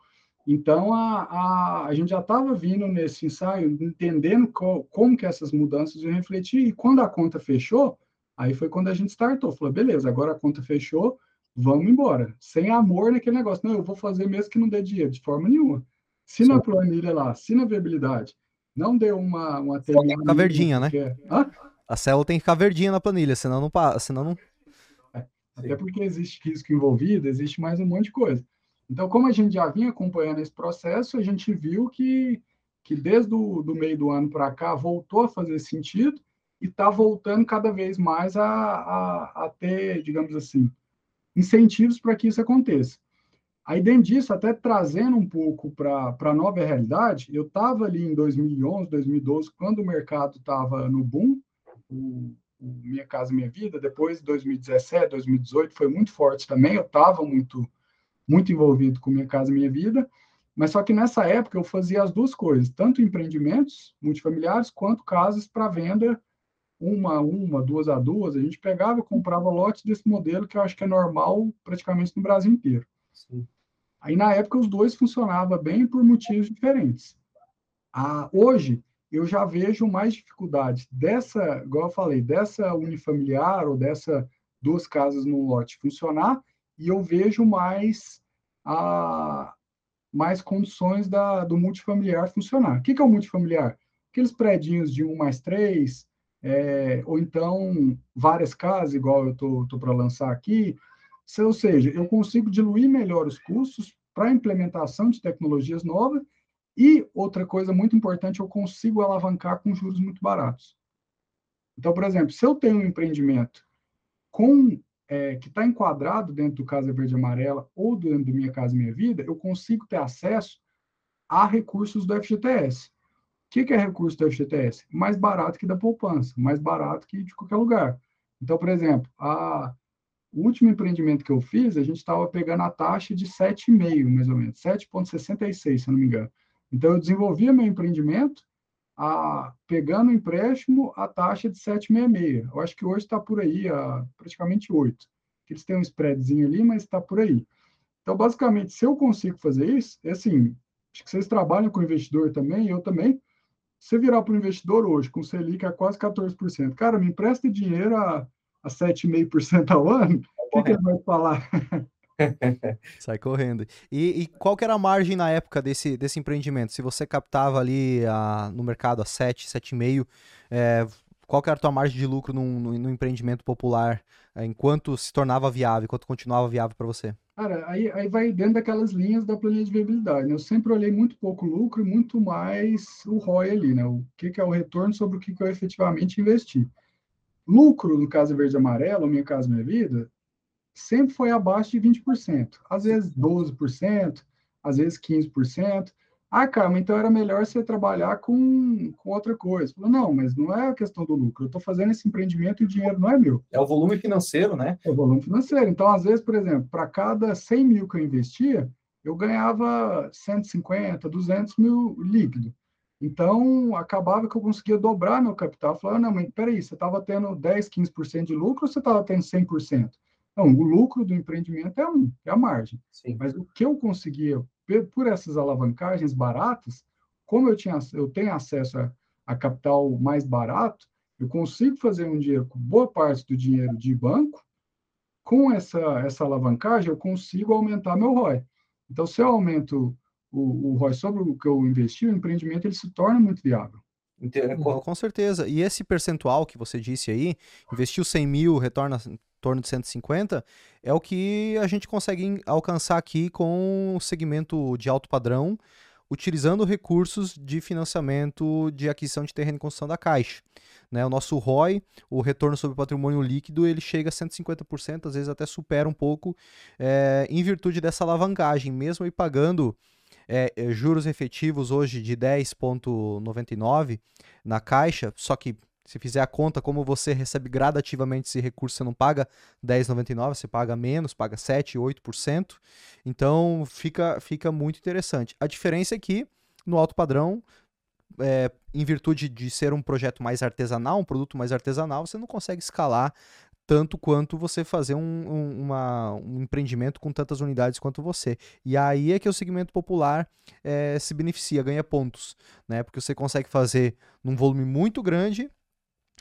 Então, a, a, a gente já estava vindo nesse ensaio, entendendo co, como que essas mudanças iam refletir, e quando a conta fechou, aí foi quando a gente startou, falou, beleza, agora a conta fechou, vamos embora. Sem amor naquele negócio, não, eu vou fazer mesmo que não dê dinheiro, de forma nenhuma. Se Sim. na planilha lá, se na viabilidade, não deu uma, uma Tem que ficar verdinha, né? A célula tem que ficar verdinha na planilha, senão não passa, senão não. É, até porque existe risco envolvido, existe mais um monte de coisa. Então, como a gente já vinha acompanhando esse processo, a gente viu que, que desde o do meio do ano para cá voltou a fazer sentido e está voltando cada vez mais a, a, a ter, digamos assim, incentivos para que isso aconteça. Aí, dentro disso, até trazendo um pouco para a nova realidade, eu estava ali em 2011, 2012, quando o mercado estava no boom, o, o, Minha Casa Minha Vida, depois 2017, 2018 foi muito forte também, eu estava muito muito envolvido com Minha Casa Minha Vida, mas só que nessa época eu fazia as duas coisas, tanto empreendimentos multifamiliares quanto casas para venda uma a uma, duas a duas, a gente pegava e comprava lotes desse modelo que eu acho que é normal praticamente no Brasil inteiro. Sim. Aí na época os dois funcionavam bem por motivos diferentes. Ah, hoje eu já vejo mais dificuldade dessa, igual eu falei, dessa unifamiliar ou dessa duas casas no lote funcionar e eu vejo mais a mais condições da, do multifamiliar funcionar. O que, que é o multifamiliar? Aqueles prédios de 1 mais 3, é, ou então várias casas, igual eu estou para lançar aqui. Se, ou seja, eu consigo diluir melhor os custos para a implementação de tecnologias novas e outra coisa muito importante, eu consigo alavancar com juros muito baratos. Então, por exemplo, se eu tenho um empreendimento com é, que está enquadrado dentro do Casa Verde Amarela ou dentro do Minha Casa Minha Vida, eu consigo ter acesso a recursos do FGTS. O que, que é recurso do FGTS? Mais barato que da poupança, mais barato que de qualquer lugar. Então, por exemplo, a, o último empreendimento que eu fiz, a gente estava pegando a taxa de 7,5, mais ou menos, 7,66, se eu não me engano. Então, eu desenvolvia meu empreendimento a, pegando empréstimo a taxa de 7,66. Eu acho que hoje está por aí, a, praticamente 8. Eles têm um spreadzinho ali, mas está por aí. Então, basicamente, se eu consigo fazer isso, é assim, acho que vocês trabalham com investidor também, eu também. Você virar para o investidor hoje, com Selic a quase 14%, cara, me empresta dinheiro a, a 7,5% ao ano, o que, que ele vai falar? Sai correndo. E, e, qual que era a margem na época desse, desse empreendimento? Se você captava ali a, no mercado a 7, 7,5, é, qual que era a tua margem de lucro num, no empreendimento popular, é, enquanto se tornava viável, enquanto continuava viável para você? Cara, aí, aí vai dentro daquelas linhas da planilha de viabilidade. Né? Eu sempre olhei muito pouco lucro e muito mais o ROI ali, né? O que, que é o retorno sobre o que, que eu efetivamente investi. Lucro, no caso verde amarelo, minha casa minha vida, sempre foi abaixo de 20%, às vezes 12%, às vezes 15%. Ah, Carmen, então era melhor você trabalhar com, com outra coisa. Falou, não, mas não é a questão do lucro. Eu estou fazendo esse empreendimento e o dinheiro não é meu. É o volume financeiro, né? É o volume financeiro. Então, às vezes, por exemplo, para cada 100 mil que eu investia, eu ganhava 150, 200 mil líquido. Então, acabava que eu conseguia dobrar meu capital. Falava, não, mas peraí, você estava tendo 10, 15% de lucro ou você estava tendo 100%? Não, o lucro do empreendimento é um, é a margem. Sim. Mas o que eu conseguia, por essas alavancagens baratas, como eu, tinha, eu tenho acesso a, a capital mais barato, eu consigo fazer um dinheiro com boa parte do dinheiro de banco, com essa, essa alavancagem, eu consigo aumentar meu ROI. Então, se eu aumento o, o ROI sobre o que eu investi, o empreendimento ele se torna muito viável. Com certeza. E esse percentual que você disse aí, investiu 100 mil, retorna torno de 150, é o que a gente consegue alcançar aqui com o segmento de alto padrão, utilizando recursos de financiamento de aquisição de terreno e construção da Caixa. Né, o nosso ROI, o retorno sobre patrimônio líquido, ele chega a 150%, às vezes até supera um pouco, é, em virtude dessa alavancagem, mesmo aí pagando é, juros efetivos hoje de 10,99 na Caixa, só que Se fizer a conta, como você recebe gradativamente esse recurso, você não paga 10,99, você paga menos, paga 7, 8%. Então fica, fica muito interessante. A diferença é que no alto padrão, é, em virtude de ser um projeto mais artesanal, um produto mais artesanal, você não consegue escalar tanto quanto você fazer um, um, uma, um empreendimento com tantas unidades quanto você. E aí é que o segmento popular é, se beneficia, ganha pontos, né? Porque você consegue fazer num volume muito grande,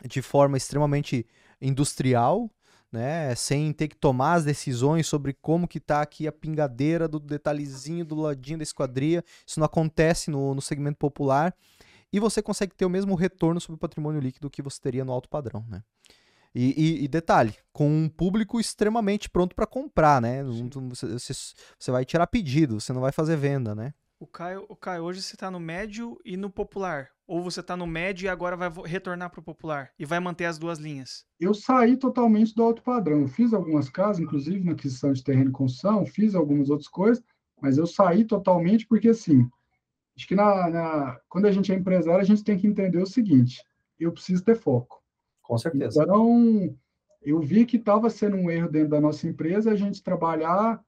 de forma extremamente industrial, né, sem ter que tomar as decisões sobre como que tá aqui a pingadeira do detalhezinho do ladinho da esquadria. Isso não acontece no, no segmento popular. E você consegue ter o mesmo retorno sobre o patrimônio líquido que você teria no alto padrão, né? E, e, e, detalhe, com um público extremamente pronto para comprar, né? Você, você, você, vai tirar pedido, você não vai fazer venda, né? O Caio, o Caio hoje você está no médio e no popular. Ou você está no médio e agora vai retornar para o popular e vai manter as duas linhas? Eu saí totalmente do alto padrão. Eu fiz algumas casas, inclusive na aquisição de terreno e construção, fiz algumas outras coisas, mas eu saí totalmente porque, assim, acho que na, na, quando a gente é empresário, a gente tem que entender o seguinte: eu preciso ter foco. Com certeza. Então, eu vi que estava sendo um erro dentro da nossa empresa a gente trabalhar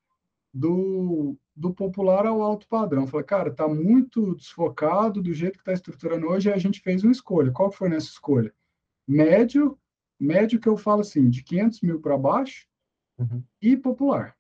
do, do popular ao alto padrão. falei, cara, está muito desfocado do jeito que está estruturando hoje, e a gente fez uma escolha. Qual foi nessa escolha? Médio, médio que eu falo assim, de 500 mil para baixo uhum. e popular.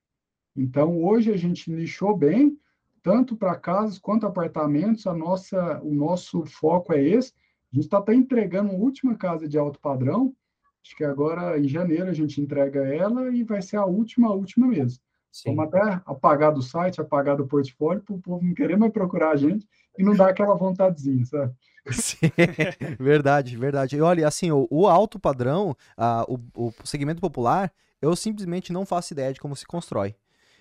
Então, hoje a gente nichou bem, tanto para casas quanto apartamentos, a nossa, o nosso foco é esse, a gente está até entregando uma última casa de alto padrão. Acho que agora, em janeiro, a gente entrega ela e vai ser a última, a última mesmo. Sim. Vamos até apagar do site, apagar do portfólio, para o povo não querer mais procurar a gente e não dar aquela vontadezinha, sabe? Sim, verdade, verdade. E olha, assim, o, o alto padrão, uh, o, o segmento popular, eu simplesmente não faço ideia de como se constrói.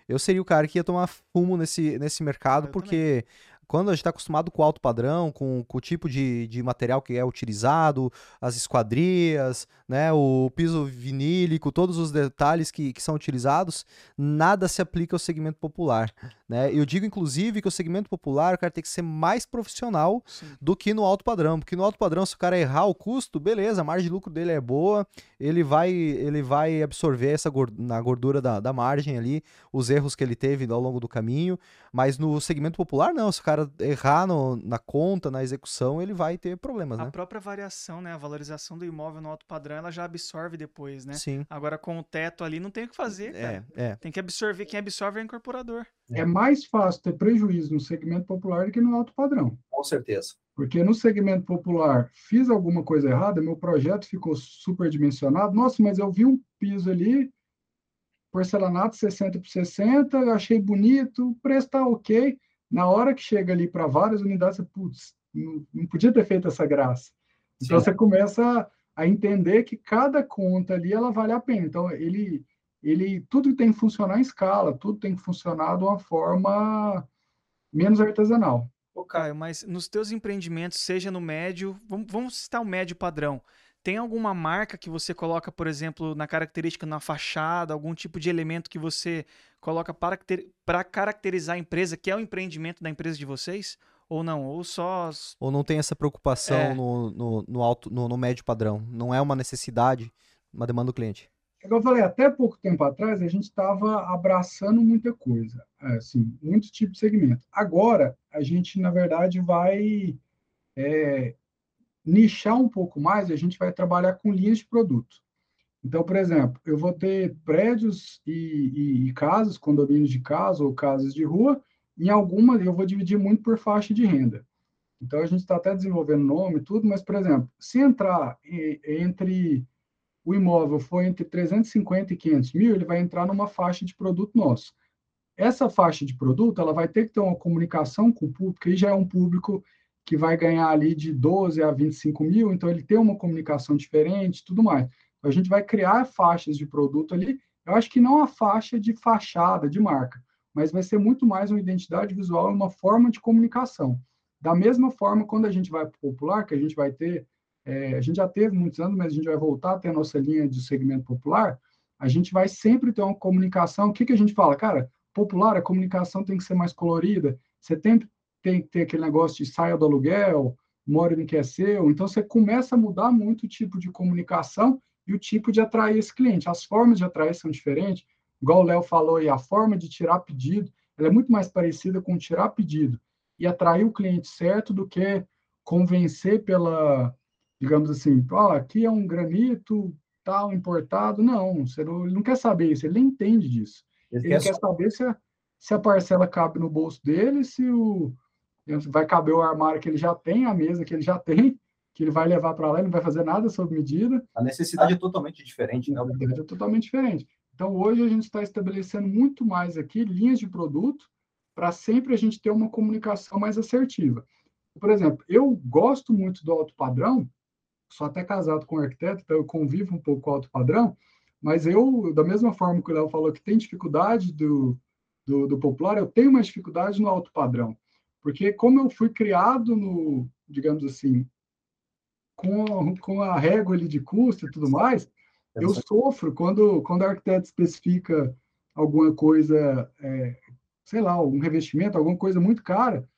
Eu seria o cara que ia tomar fumo nesse, nesse mercado, eu porque também quando a gente está acostumado com o alto padrão, com, com o tipo de, de material que é utilizado, as esquadrias, né, o piso vinílico, todos os detalhes que, que são utilizados, nada se aplica ao segmento popular. Né? Eu digo, inclusive, que o segmento popular o cara tem que ser mais profissional Sim. do que no alto padrão. Porque no alto padrão, se o cara errar o custo, beleza, a margem de lucro dele é boa, ele vai, ele vai absorver essa gordura, na gordura da, da margem ali, os erros que ele teve ao longo do caminho. Mas no segmento popular, não. Se o cara errar no, na conta, na execução, ele vai ter problemas, a né? A própria variação, né? A valorização do imóvel no alto padrão, ela já absorve depois, né? Sim. Agora, com o teto ali, não tem o que fazer, é, cara. É, é. Tem que absorver. Quem absorve é o incorporador. É mais fácil ter prejuízo no segmento popular do que no alto padrão. Com certeza. Porque no segmento popular, fiz alguma coisa errada, meu projeto ficou superdimensionado. Nossa, mas eu vi um piso ali, porcelanato 60 por 60, eu achei bonito, o preço está ok. Na hora que chega ali para várias unidades, você, putz, não, não, podia ter feito essa graça. Então Sim. você começa a entender que cada conta ali ela vale a pena. Então ele ele tudo tem que funcionar em escala, tudo tem que funcionar de uma forma menos artesanal. Ô, Caio, mas nos teus empreendimentos, seja no médio, vamos, vamos citar o médio padrão. Tem alguma marca que você coloca, por exemplo, na característica na fachada, algum tipo de elemento que você coloca para, para caracterizar a empresa, que é o empreendimento da empresa de vocês? Ou não? Ou só. Ou não tem essa preocupação é. no, no, no, alto, no, no médio padrão? Não é uma necessidade, uma demanda do cliente? eu falei, até pouco tempo atrás, a gente estava abraçando muita coisa, é, assim, muito tipo de segmento. Agora, a gente, na verdade, vai é, nichar um pouco mais, a gente vai trabalhar com linhas de produto. Então, por exemplo, eu vou ter prédios e, e, e casas, condomínios de casa ou casas de rua, em algumas eu vou dividir muito por faixa de renda. Então, a gente está até desenvolvendo nome e tudo, mas, por exemplo, se entrar entre o imóvel for entre 350 e 500 mil, ele vai entrar numa faixa de produto nosso. Essa faixa de produto, ela vai ter que ter uma comunicação com o público, e já é um público que vai ganhar ali de 12 a 25 mil, então ele tem uma comunicação diferente, tudo mais. Então, a gente vai criar faixas de produto ali, eu acho que não a faixa de fachada, de marca, mas vai ser muito mais uma identidade visual, uma forma de comunicação. Da mesma forma, quando a gente vai para o popular, que a gente vai ter é, a gente já teve muitos anos, mas a gente vai voltar a ter a nossa linha de segmento popular, a gente vai sempre ter uma comunicação. O que, que a gente fala? Cara, popular, a comunicação tem que ser mais colorida, você tem, tem que ter aquele negócio de saia do aluguel, uma hora ele quer ser, então você começa a mudar muito o tipo de comunicação e o tipo de atrair esse cliente. As formas de atrair são diferentes, igual o Léo falou, e a forma de tirar pedido, ela é muito mais parecida com tirar pedido e atrair o cliente certo do que convencer pela, digamos assim, oh, aqui é um granito tal importado. Não, você não, ele não quer saber isso, ele nem entende disso. Ele, ele quer, quer saber se a, se a parcela cabe no bolso dele, se o vai caber o armário que ele já tem, a mesa que ele já tem, que ele vai levar para lá, ele não vai fazer nada sob medida. A necessidade é totalmente diferente, né? A necessidade é totalmente diferente. Então, hoje a gente está estabelecendo muito mais aqui linhas de produto para sempre a gente ter uma comunicação mais assertiva. Por exemplo, eu gosto muito do alto padrão, sou até casado com um arquiteto, então eu convivo um pouco com o alto padrão, mas eu, da mesma forma que o Léo falou que tem dificuldade do, do, do popular, eu tenho mais dificuldade no alto padrão. Porque como eu fui criado no, digamos assim, com, com a régua ali de custo e tudo mais, eu sofro quando, quando o arquiteto especifica alguma coisa, é, sei lá, um revestimento, alguma coisa muito cara,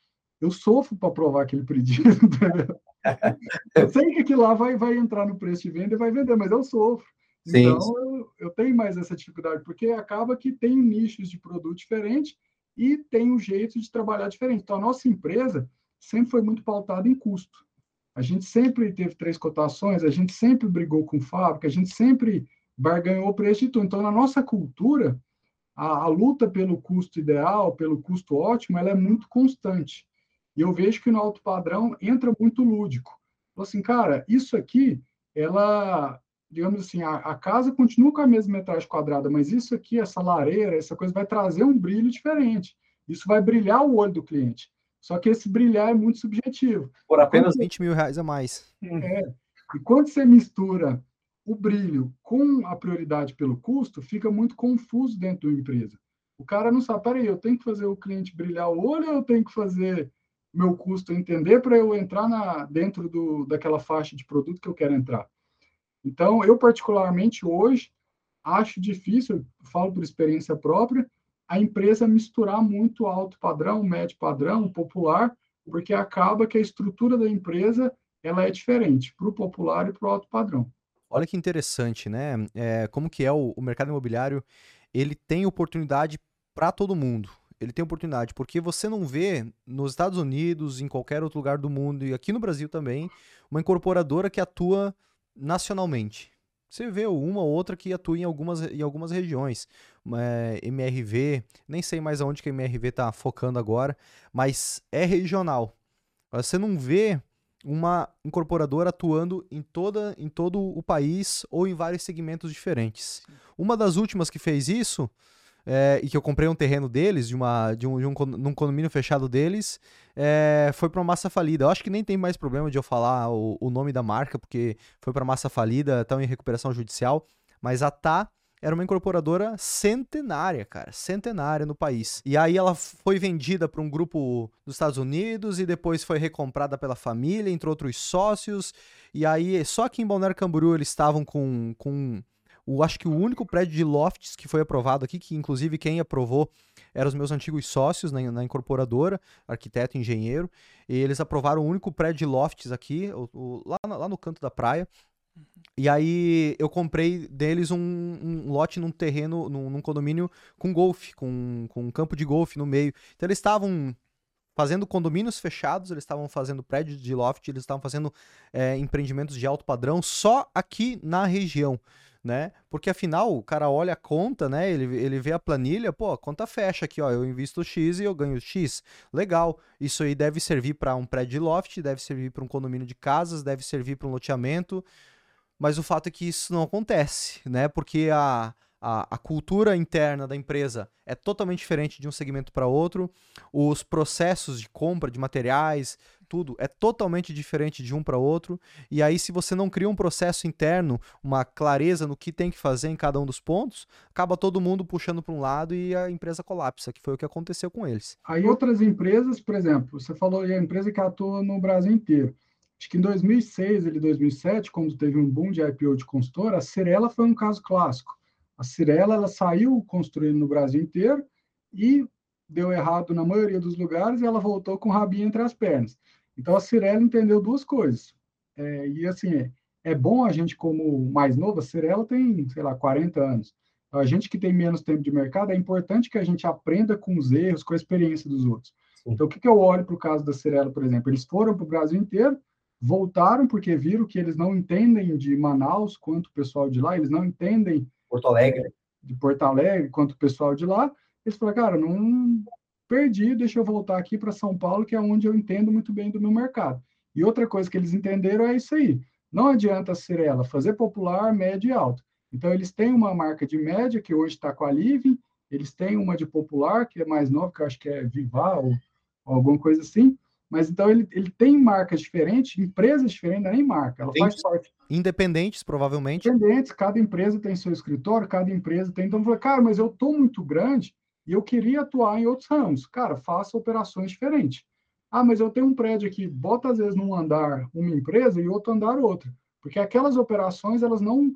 eu sofro para provar aquele pedido, eu sei que aquilo lá vai, vai entrar no preço de venda e vai vender, mas eu sofro. Sim. Então, eu, eu, tenho mais essa dificuldade, porque acaba que tem nichos de produto diferente e tem um jeito de trabalhar diferente. Então, a nossa empresa sempre foi muito pautada em custo. A gente sempre teve três cotações, a gente sempre brigou com fábrica, a gente sempre barganhou o preço de tudo. Então, na nossa cultura, a, a, luta pelo custo ideal, pelo custo ótimo, ela é muito constante. E eu vejo que no alto padrão entra muito lúdico. Então, assim, cara, isso aqui, ela, digamos assim, a, a, casa continua com a mesma metragem quadrada, mas isso aqui, essa lareira, essa coisa vai trazer um brilho diferente. Isso vai brilhar o olho do cliente. Só que esse brilhar é muito subjetivo. Por apenas quando, 20 mil reais a mais. É. E quando você mistura o brilho com a prioridade pelo custo, fica muito confuso dentro da empresa. O cara não sabe, peraí, eu tenho que fazer o cliente brilhar o olho ou eu tenho que fazer meu custo entender para eu entrar na, dentro do, daquela faixa de produto que eu quero entrar? Então, eu particularmente hoje acho difícil, falo por experiência própria, a empresa misturar muito alto padrão, médio padrão, popular, porque acaba que a estrutura da empresa ela é diferente para o popular e para o alto padrão. Olha que interessante, né? É, como que é o, o mercado imobiliário? Ele tem oportunidade para todo mundo. Ele tem oportunidade, porque você não vê nos Estados Unidos, em qualquer outro lugar do mundo, e aqui no Brasil também, uma incorporadora que atua nacionalmente. Você vê uma ou outra que atua em algumas, em algumas regiões. É, MRV, nem sei mais aonde que a MRV está focando agora, mas é regional. Você não vê uma incorporadora atuando em, toda, em todo o país ou em vários segmentos diferentes. Uma das últimas que fez isso é, e que eu comprei um terreno deles, de, uma, de, um, de um, num condomínio fechado deles, é, foi para massa falida. Eu acho que nem tem mais problema de eu falar o, o nome da marca, porque foi para massa falida, estão em recuperação judicial. Mas a Tá era uma incorporadora centenária, cara, centenária no país. E aí ela foi vendida para um grupo dos Estados Unidos e depois foi recomprada pela família, entre outros sócios. E aí, só aqui em Balneário Camboriú eles estavam com, com o, acho que o único prédio de lofts que foi aprovado aqui, que inclusive quem aprovou eram os meus antigos sócios na, na incorporadora, arquiteto engenheiro, e eles aprovaram o único prédio de lofts aqui, o, o, lá, lá no canto da praia. E aí eu comprei deles um, um lote num terreno, num, num, condomínio com golfe, com, com um campo de golfe no meio. Então eles estavam fazendo condomínios fechados, eles estavam fazendo prédios de loft, eles estavam fazendo é, empreendimentos de alto padrão só aqui na região né? Porque afinal, o cara olha a conta, né? Ele, ele vê a planilha, pô, a conta fecha aqui, ó. Eu invisto X e eu ganho X. Legal. Isso aí deve servir para um prédio loft, deve servir para um condomínio de casas, deve servir para um loteamento. Mas o fato é que isso não acontece, né? Porque a, a, a, cultura interna da empresa é totalmente diferente de um segmento para outro, os processos de compra de materiais, tudo é totalmente diferente de um para outro. E aí, se você não cria um processo interno, uma clareza no que tem que fazer em cada um dos pontos, acaba todo mundo puxando para um lado e a empresa colapsa, que foi o que aconteceu com eles. Aí outras empresas, por exemplo, você falou aí a empresa que atua no Brasil inteiro. Acho que em 2006 e 2007, quando teve um boom de IPO de consultora, a Cirela foi um caso clássico. A Cirela ela saiu construindo no Brasil inteiro e deu errado na maioria dos lugares e ela voltou com o rabinho entre as pernas. Então a Cirela entendeu duas coisas. É, e assim, é, é bom a gente, como mais novo, a Cirela tem, sei lá, 40 anos. A gente que tem menos tempo de mercado, é importante que a gente aprenda com os erros, com a experiência dos outros. Sim. Então, o que, que eu olho para o caso da Cirela, por exemplo? Eles foram para o Brasil inteiro, voltaram porque viram que eles não entendem de Manaus quanto o pessoal de lá, eles não entendem Porto Alegre. de Porto Alegre quanto o pessoal de lá. Eles falaram, cara, não perdi, deixa eu voltar aqui para São Paulo, que é onde eu entendo muito bem do meu mercado. E outra coisa que eles entenderam é isso aí. Não adianta a Cirela fazer popular, médio e alto. Então, eles têm uma marca de média, que hoje está com a Living, eles têm uma de popular, que é mais nova, que eu acho que é Vivar ou, ou alguma coisa assim, mas então ele, ele tem marcas diferentes, empresas diferentes, não é nem marca, ela faz parte. Independentes, provavelmente. Independentes, cada empresa tem seu escritório, cada empresa tem. Então eu falei, cara, mas eu estou muito grande e eu queria atuar em outros ramos. Cara, faça operações diferentes. Ah, mas eu tenho um prédio aqui, bota às vezes num andar uma empresa e outro andar outra. Porque aquelas operações, elas não.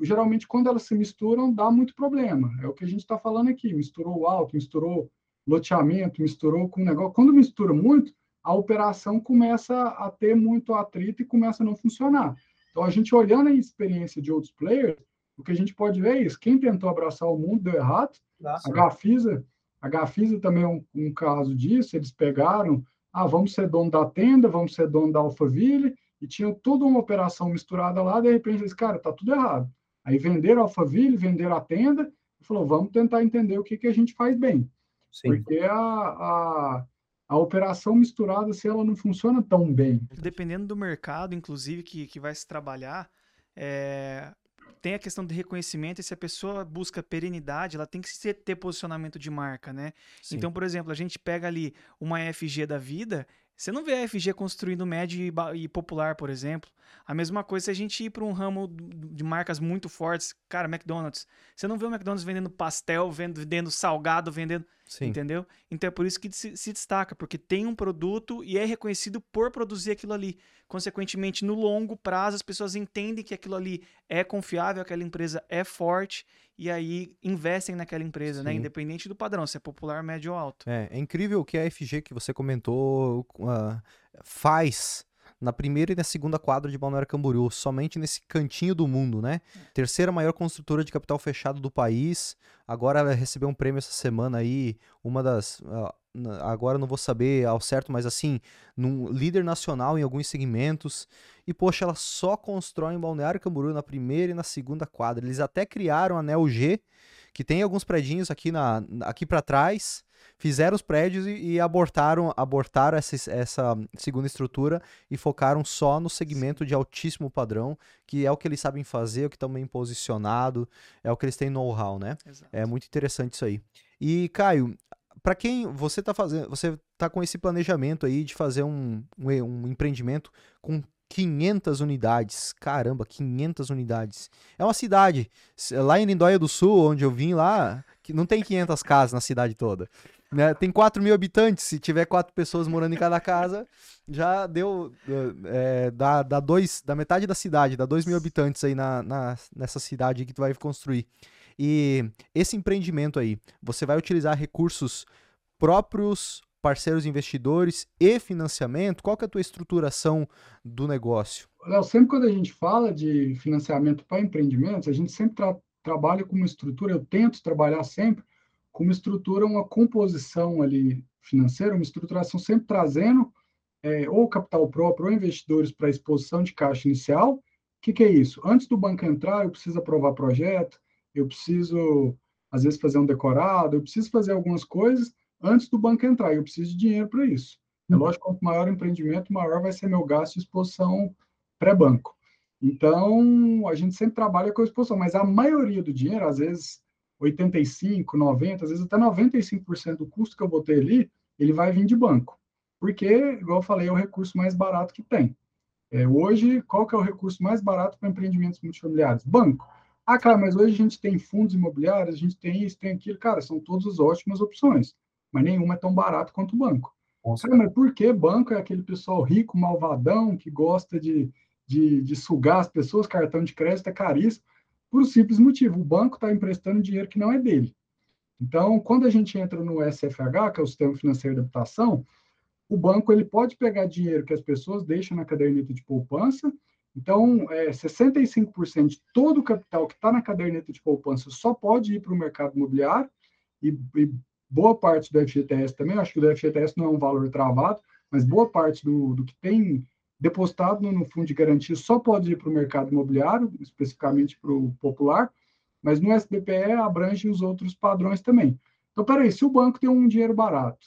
Geralmente, quando elas se misturam, dá muito problema. É o que a gente está falando aqui. Misturou o alto, misturou loteamento, misturou com o negócio. Quando mistura muito, a operação começa a ter muito atrito e começa a não funcionar. Então, a gente olhando a experiência de outros players, o que a gente pode ver é isso. Quem tentou abraçar o mundo deu errado. Nossa. A Gafisa, a Gafisa também é um, um, caso disso. Eles pegaram, ah, vamos ser dono da tenda, vamos ser dono da Alphaville, e tinham toda uma operação misturada lá. De repente, eles, cara, tá tudo errado. Aí venderam a Alphaville, venderam a tenda, e falou, vamos tentar entender o que, que a gente faz bem. Sim. Porque a, a a operação misturada, se ela não funciona tão bem. Dependendo do mercado, inclusive, que, que vai se trabalhar, é, tem a questão de reconhecimento e se a pessoa busca perenidade, ela tem que ter posicionamento de marca, né? Sim. Então, por exemplo, a gente pega ali uma FG da vida, você não vê a FG construindo médio e, popular, por exemplo. A mesma coisa se a gente ir para um ramo de marcas muito fortes, cara, McDonald's. Você não vê o McDonald's vendendo pastel, vendendo salgado, vendendo. Sim. Entendeu? Então é por isso que se, se, destaca, porque tem um produto e é reconhecido por produzir aquilo ali. Consequentemente, no longo prazo, as pessoas entendem que aquilo ali é confiável, aquela empresa é forte e aí investem naquela empresa, né? Sim. né? Independente do padrão, se é popular, médio ou alto. É, é incrível o que a FG que você comentou uh, faz na primeira e na segunda quadra de Balneário Camboriú, somente nesse cantinho do mundo, né? É. Terceira maior construtora de capital fechado do país. Agora ela recebeu um prêmio essa semana aí, uma das. agora não vou saber ao certo, mas assim, num líder nacional em alguns segmentos. E, poxa, ela só constrói em Balneário Camboriú na primeira e na segunda quadra. Eles até criaram a Neo G, que tem alguns predinhos aqui, na, aqui para trás fizeram os prédios e, e abortaram, abortaram essa, essa segunda estrutura e focaram só no segmento de altíssimo padrão, que é o que eles sabem fazer, é o que estão bem posicionado, é o que eles têm know-how, né? Exato. É muito interessante isso aí. E, Caio, para quem você está fazendo, você tá com esse planejamento aí de fazer um, um, um empreendimento com 500 unidades. Caramba, 500 unidades. É uma cidade. Lá em Lindóia do Sul, onde eu vim lá, que não tem 500 casas na cidade toda. Né? Tem 4 mil habitantes, se tiver quatro pessoas morando em cada casa, já deu. É, dá, dá, dois, da metade da cidade, dá 2 mil habitantes aí na, na, nessa cidade que tu vai construir. E esse empreendimento aí, você vai utilizar recursos próprios, parceiros investidores e financiamento? Qual que é a tua estruturação do negócio? Léo, sempre quando a gente fala de financiamento para empreendimentos, a gente sempre tra trabalha com uma estrutura, eu tento trabalhar sempre com uma estrutura, uma composição ali financeira, uma estruturação sempre trazendo é, ou capital próprio ou investidores para exposição de caixa inicial. O que, que é isso? Antes do banco entrar, eu preciso aprovar projeto, eu preciso, às vezes, fazer um decorado, eu preciso fazer algumas coisas antes do banco entrar, eu preciso de dinheiro para isso. É lógico, quanto maior o empreendimento, maior vai ser meu gasto de exposição pré-banco. Então, a gente sempre trabalha com exposição, mas a maioria do dinheiro, às vezes 85, 90, às vezes até 95% do custo que eu botei ali, ele vai vir de banco. Porque, igual eu falei, é o recurso mais barato que tem. É, hoje, qual que é o recurso mais barato para empreendimentos multifamiliares? Banco. Ah, cara, mas hoje a gente tem fundos imobiliários, a gente tem isso, tem aquilo. Cara, são todas ótimas opções, mas nenhuma é tão barato quanto o banco. Mas por que banco é aquele pessoal rico, malvadão, que gosta de, de, de sugar as pessoas, cartão de crédito é caríssimo? por um simples motivo: o banco está emprestando dinheiro que não é dele. Então, quando a gente entra no SFH, que é o Sistema Financeiro de Habitação, o banco ele pode pegar dinheiro que as pessoas deixam na caderneta de poupança. Então, é, 65% de todo o capital que está na caderneta de poupança só pode ir para o mercado imobiliário e, e, boa parte do FGTS também. Acho que o FGTS não é um valor travado, mas boa parte do, do que tem depositado no, no fundo de garantia só pode ir para o mercado imobiliário, especificamente para o popular, mas no SBPE abrange os outros padrões também. Então, peraí, se o banco tem um dinheiro barato,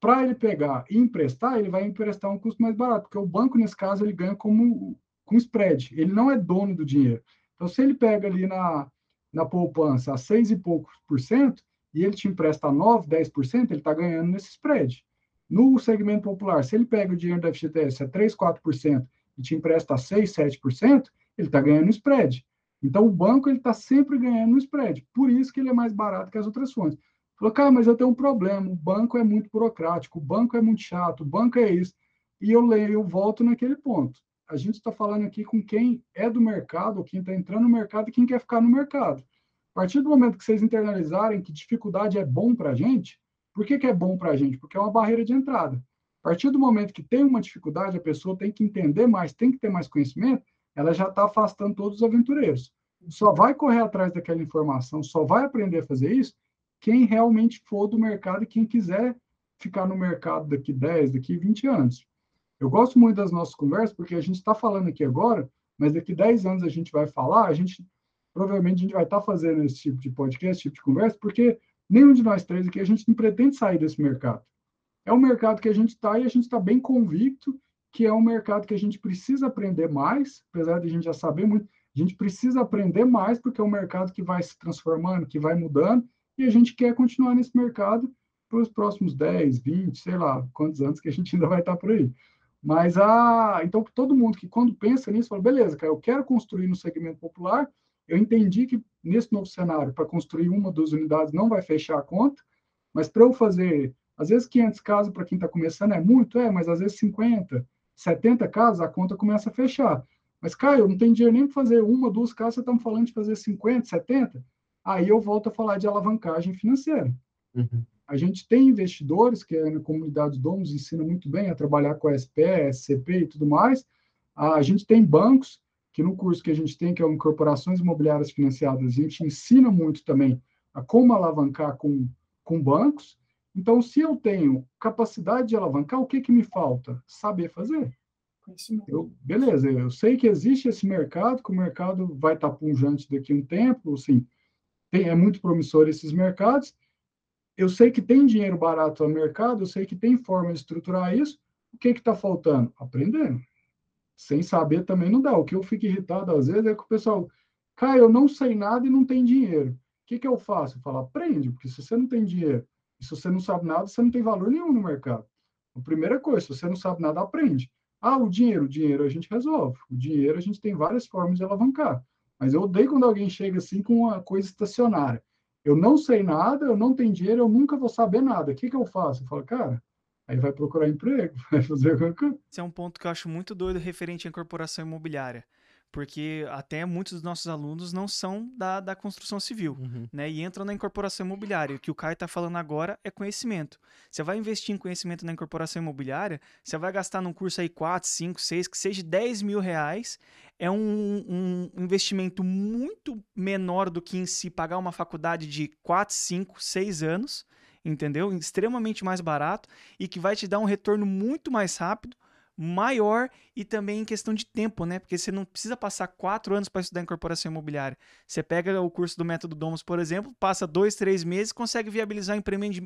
para ele pegar e emprestar, ele vai emprestar um custo mais barato, porque o banco, nesse caso, ele ganha como com spread, ele não é dono do dinheiro. Então, se ele pega ali na, na poupança a seis e poucos por cento, e ele te empresta 9, 10%, ele está ganhando nesse spread. No segmento popular, se ele pega o dinheiro da FGTS a 3, 4% e te empresta a 6, 7%, ele está ganhando spread. Então, o banco ele está sempre ganhando no spread. Por isso que ele é mais barato que as outras fontes. Falou, cara, mas eu tenho um problema. O banco é muito burocrático, o banco é muito chato, o banco é isso. E eu leio, eu volto naquele ponto. A gente está falando aqui com quem é do mercado, ou quem está entrando no mercado e quem quer ficar no mercado. A partir do momento que vocês internalizarem que dificuldade é bom para a gente, por que, que é bom para a gente? Porque é uma barreira de entrada. A partir do momento que tem uma dificuldade, a pessoa tem que entender mais, tem que ter mais conhecimento, ela já está afastando todos os aventureiros. Só vai correr atrás daquela informação, só vai aprender a fazer isso quem realmente for do mercado e quem quiser ficar no mercado daqui 10, daqui 20 anos. Eu gosto muito das nossas conversas, porque a gente está falando aqui agora, mas daqui 10 anos a gente vai falar, a gente provavelmente a gente vai estar tá fazendo esse tipo de podcast, esse tipo de conversa, porque nenhum de nós três aqui a gente não pretende sair desse mercado. É um mercado que a gente está e a gente está bem convicto que é um mercado que a gente precisa aprender mais, apesar de a gente já saber muito, a gente precisa aprender mais porque é um mercado que vai se transformando, que vai mudando, e a gente quer continuar nesse mercado para os próximos 10, 20, sei lá, quantos anos que a gente ainda vai estar por aí. Mas a então todo mundo que quando pensa nisso fala, beleza, cara, eu quero construir no segmento popular. Eu entendi que nesse novo cenário para construir uma das unidades não vai fechar a conta, mas para eu fazer, às vezes 500 casas para quem está começando é muito, é, mas às vezes 50, 70 casas, a conta começa a fechar. Mas, Caio, eu não tenho dinheiro nem para fazer uma, duas casas, me falando de fazer 50, 70? Aí eu volto a falar de alavancagem financeira. Uhum. A gente tem investidores, que é na comunidade Domos, ensina muito bem a trabalhar com a SPE, SCP e tudo mais. A gente tem bancos, que no curso que a gente tem, que é o Incorporações Imobiliárias Financiadas, a gente ensina muito também a como alavancar com, com bancos. Então, se eu tenho capacidade de alavancar, o que, que me falta? Saber fazer. Eu, beleza, eu sei que existe esse mercado, que o mercado vai estar punjante daqui a um tempo, assim, tem, é muito promissor esses mercados. Eu sei que tem dinheiro barato no mercado, eu sei que tem forma de estruturar isso. O que está faltando? Aprender. Sem saber também não dá. O que eu fico irritado às vezes é que o pessoal, cara, eu não sei nada e não tem dinheiro. O que, que eu faço? Eu falo, aprende, porque se você não tem dinheiro se você não sabe nada, você não tem valor nenhum no mercado. A primeira coisa, se você não sabe nada, aprende. Ah, o dinheiro, o dinheiro a gente resolve. O dinheiro a gente tem várias formas de alavancar. Mas eu odeio quando alguém chega assim com uma coisa estacionária. Eu não sei nada, eu não tenho dinheiro, eu nunca vou saber nada. O que, que eu faço? Eu falo, cara, aí vai procurar emprego, vai fazer alguma coisa. Esse é um ponto que eu acho muito doido referente à incorporação imobiliária porque até muitos dos nossos alunos não são da, da construção civil, uhum. né? E entram na incorporação imobiliária. O que o Caio está falando agora é conhecimento. Você vai investir em conhecimento na incorporação imobiliária, você vai gastar num curso aí 4, 5, 6, que seja 10 mil reais. É um, um investimento muito menor do que em si pagar uma faculdade de 4, 5, 6 anos, entendeu? Extremamente mais barato e que vai te dar um retorno muito mais rápido maior e também em questão de tempo, né? Porque você não precisa passar quatro anos para estudar incorporação imobiliária. Você pega o curso do Método Domus, por exemplo, passa dois, três meses, consegue viabilizar o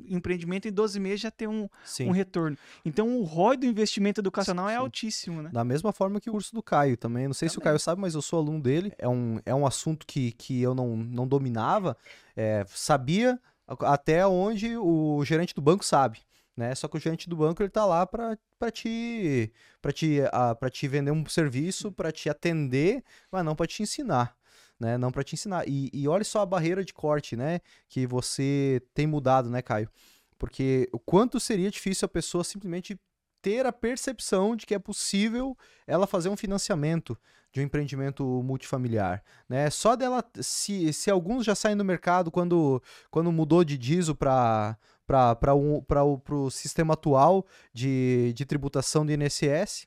empreendimento e em 12 meses já tem um, um retorno. Então o ROI do investimento educacional é Sim. é altíssimo, né? Da mesma forma que o curso do Caio também. Não sei também. se o Caio sabe, mas eu sou aluno dele. É um, é um assunto que, que eu não, não dominava. É, sabia até onde o gerente do banco sabe né? Só que o gerente do banco ele tá lá para te para te para te vender um serviço, para te atender, mas não para te ensinar. Né, não para te ensinar. E, e olha só a barreira de corte, né? Que você tem mudado, né, Caio? Porque o quanto seria difícil a pessoa simplesmente ter a percepção de que é possível ela fazer um financiamento de um empreendimento multifamiliar, né? Só dela, se, se alguns já saem do mercado quando, quando mudou de diesel para para um, o sistema atual de, de tributação do INSS.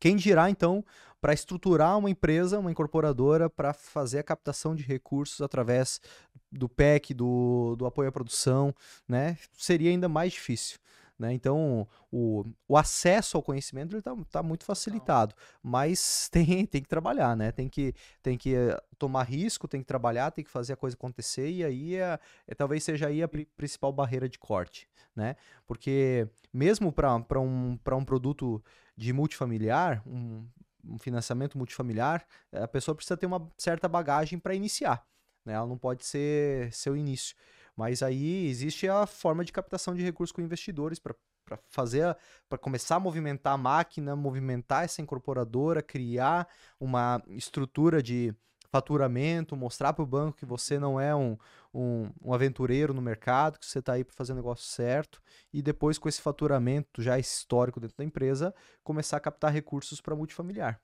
Quem dirá, então, para estruturar uma empresa, uma incorporadora, para fazer a captação de recursos através do PEC, do, do apoio à produção, né? Seria ainda mais difícil. Né? Então, o, o acesso ao conhecimento está tá muito facilitado, mas tem, tem que trabalhar, né? tem, que, tem que eh, tomar risco, tem que trabalhar, tem que fazer a coisa acontecer, e aí é, é talvez seja aí a principal barreira de corte. Né? Porque mesmo para um, um produto de multifamiliar, um, um financiamento multifamiliar, a pessoa precisa ter uma certa bagagem para iniciar. Né? Ela não pode ser seu início. Mas aí existe a forma de captação de recursos com investidores para para fazer para começar a movimentar a máquina, movimentar essa incorporadora, criar uma estrutura de faturamento, mostrar para o banco que você não é um, um, um aventureiro no mercado, que você está aí para fazer o negócio certo, e depois com esse faturamento já histórico dentro da empresa, começar a captar recursos para multifamiliar.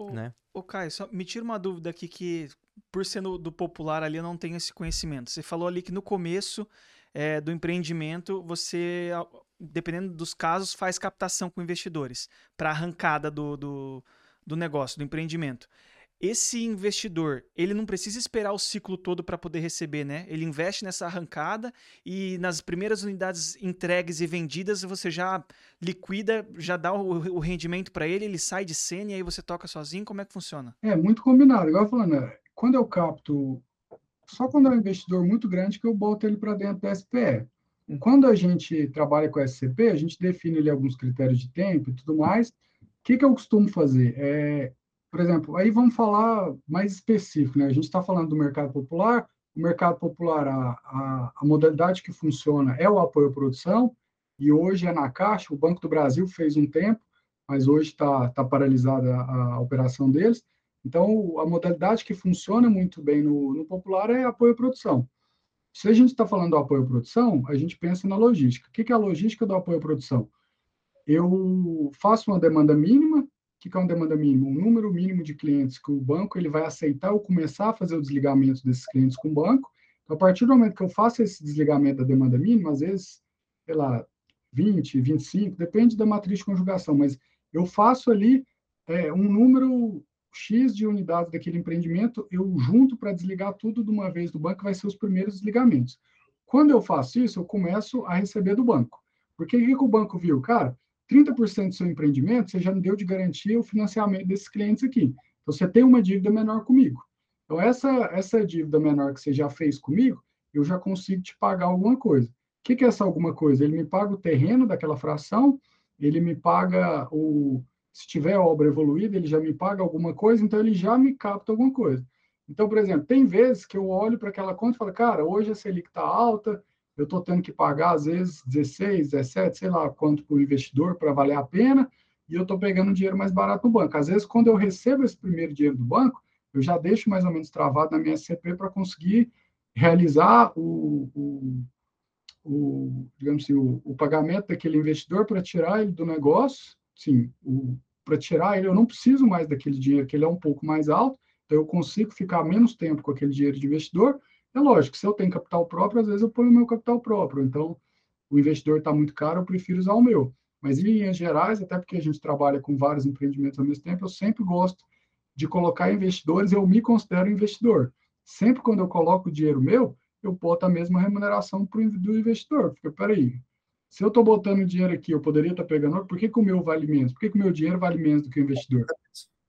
Ô, né? ô Caio, só me tira uma dúvida aqui que por ser no, do popular ali, eu não tenho esse conhecimento. Você falou ali que no começo é, do empreendimento, você, dependendo dos casos, faz captação com investidores para arrancada do, do, do negócio, do empreendimento. Esse investidor, ele não precisa esperar o ciclo todo para poder receber, né? Ele investe nessa arrancada e nas primeiras unidades entregues e vendidas, você já liquida, já dá o, o rendimento para ele, ele sai de cena e aí você toca sozinho. Como é que funciona? É muito combinado. Igual falando, é, quando eu capto, só quando é um investidor muito grande que eu boto ele para dentro da SPE. Quando a gente trabalha com SCP, a gente define ali alguns critérios de tempo e tudo mais. O que, que eu costumo fazer? É, por exemplo, aí vamos falar mais específico, né? A gente está falando do mercado popular. O mercado popular, a, a, a modalidade que funciona é o apoio à produção, e hoje é na Caixa. O Banco do Brasil fez um tempo, mas hoje está tá paralisada a, a operação deles. Então, a modalidade que funciona muito bem no, no popular é apoio à produção. Se a gente está falando do apoio à produção, a gente pensa na logística. O que é a logística do apoio à produção? Eu faço uma demanda mínima. Que é uma demanda mínima? Um número mínimo de clientes que o banco ele vai aceitar ou começar a fazer o desligamento desses clientes com o banco. Então, a partir do momento que eu faço esse desligamento da demanda mínima, às vezes, sei lá, 20, 25, depende da matriz de conjugação, mas eu faço ali é, um número X de unidades daquele empreendimento, eu junto para desligar tudo de uma vez do banco, vai ser os primeiros desligamentos. Quando eu faço isso, eu começo a receber do banco. Porque o que o banco viu? Cara, 30% do seu empreendimento, você já me deu de garantia o financiamento desses clientes aqui. Então, você tem uma dívida menor comigo. Então, essa, essa dívida menor que você já fez comigo, eu já consigo te pagar alguma coisa. O que, que é essa alguma coisa? Ele me paga o terreno daquela fração, ele me paga o, se tiver obra evoluída, ele já me paga alguma coisa, então ele já me capta alguma coisa. Então, por exemplo, tem vezes que eu olho para aquela conta e falo, cara, hoje a Selic está alta, eu estou tendo que pagar, às vezes, 16, 17, sei lá quanto para o investidor para valer a pena, e eu estou pegando dinheiro mais barato no banco. Às vezes, quando eu recebo esse primeiro dinheiro do banco, eu já deixo mais ou menos travado na minha SCP para conseguir realizar o, o, o digamos assim, o, o pagamento daquele investidor para tirar ele do negócio sim, para tirar ele, eu não preciso mais daquele dinheiro, que ele é um pouco mais alto, então eu consigo ficar menos tempo com aquele dinheiro de investidor. É lógico, se eu tenho capital próprio, às vezes eu ponho o meu capital próprio. Então, o investidor está muito caro, eu prefiro usar o meu. Mas, em linhas gerais, até porque a gente trabalha com vários empreendimentos ao mesmo tempo, eu sempre gosto de colocar investidores, eu me considero investidor. Sempre quando eu coloco o dinheiro meu, eu boto a mesma remuneração pro, do investidor. Porque, peraí, se eu estou botando dinheiro aqui, eu poderia estar tá pegando, por que, que o meu vale menos? Por que, que o meu dinheiro vale menos do que o investidor?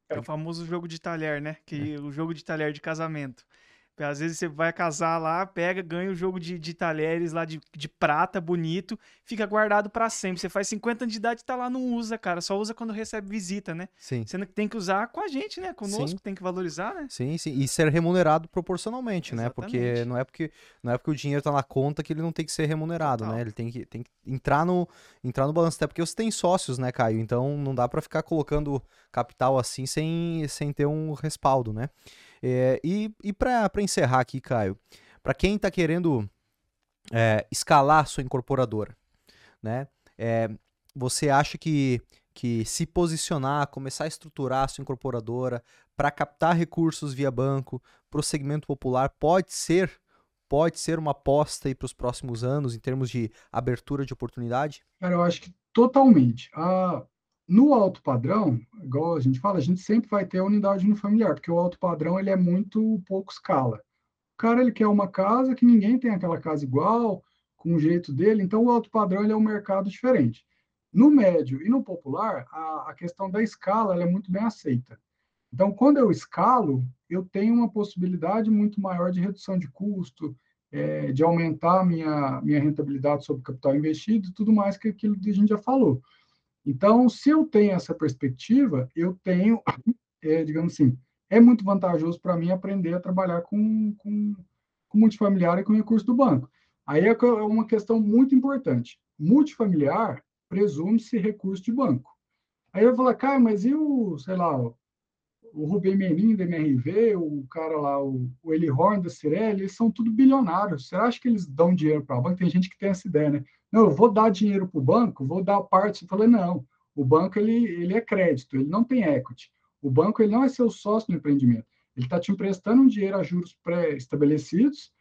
É o famoso jogo de talher, né? Que o jogo de talher de casamento. Às vezes você vai casar lá, pega, ganha o jogo de, de talheres lá de, de prata, bonito, fica guardado para sempre. Você faz 50 anos de idade e tá lá, não usa, cara. Só usa quando recebe visita, né? Sim. Você tem que usar com a gente, né? Conosco, sim. tem que valorizar, né? Sim, sim. E ser remunerado proporcionalmente, Exatamente. né? Porque não é porque não é porque o dinheiro tá na conta que ele não tem que ser remunerado, Total. né? Ele tem que, tem que entrar no, entrar no balanço. Até porque você tem sócios, né, Caio? Então não dá para ficar colocando capital assim sem, sem ter um respaldo, né? É, e e para encerrar aqui, Caio, para quem está querendo é, escalar sua incorporadora, né? É, você acha que, que se posicionar, começar a estruturar a sua incorporadora para captar recursos via banco, para o segmento popular, pode ser pode ser uma aposta para os próximos anos em termos de abertura de oportunidade? Cara, eu acho que totalmente. Ah, no alto padrão, igual a gente fala, a gente sempre vai ter a unidade unifamiliar, porque o alto padrão ele é muito pouco escala. O cara ele quer uma casa que ninguém tem aquela casa igual, com o jeito dele, então o alto padrão ele é um mercado diferente. No médio e no popular, a, a questão da escala é muito bem aceita. Então, quando eu escalo, eu tenho uma possibilidade muito maior de redução de custo, é, de aumentar minha, minha rentabilidade sobre capital investido e tudo mais que aquilo que a gente já falou. Então, se eu tenho essa perspectiva, eu tenho, é, digamos assim, é muito vantajoso para mim aprender a trabalhar com, com, com multifamiliar e com recurso do banco. Aí é, é uma questão muito importante. Multifamiliar presume-se recurso de banco. Aí eu falar, cara, mas e o, sei lá, Rubem Menin da MRV, o cara lá, o, o Eli Horn da Cirelli, eles são tudo bilionários. Você acha que eles dão dinheiro para o banco? Tem gente que tem essa ideia, né? Não, eu vou dar dinheiro para o banco, vou dar parte. Eu falei, não, o banco ele, ele é crédito, ele não tem equity. O banco ele não é seu sócio no empreendimento. Ele está te emprestando um dinheiro a juros pré-estabelecidos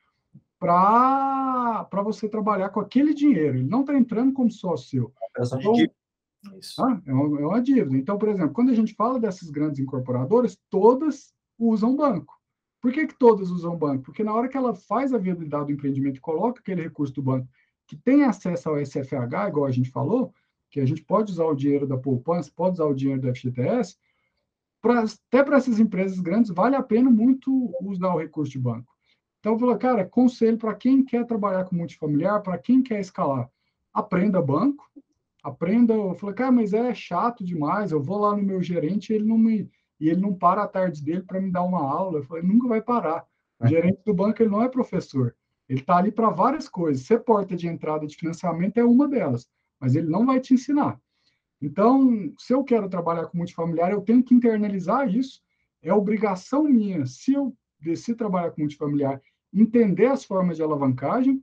para você trabalhar com aquele dinheiro. Ele não está entrando como sócio seu. Então, isso. Ah, é, uma, é uma dívida. Então, por exemplo, quando a gente fala dessas grandes incorporadoras, todas usam banco. Por que, que todas usam banco? Porque na hora que ela faz a viabilidade do empreendimento e coloca aquele recurso do banco que tem acesso ao SFH, igual a gente falou, que a gente pode usar o dinheiro da poupança, pode usar o dinheiro do FGTS, pra, até para essas empresas grandes, vale a pena muito usar o recurso de banco. Então, eu falo, cara, conselho para quem quer trabalhar com multifamiliar, para quem quer escalar, aprenda banco, aprenda. Eu falei, cara, mas é chato demais. Eu vou lá no meu gerente ele não me e ele não para a tarde dele para me dar uma aula. Eu falei, nunca vai parar. O é. gerente do banco ele não é professor. Ele está ali para várias coisas. Ser porta de entrada de financiamento é uma delas, mas ele não vai te ensinar. Então, se eu quero trabalhar com multifamiliar, eu tenho que internalizar isso. É obrigação minha, se eu decidir trabalhar com multifamiliar, entender as formas de alavancagem,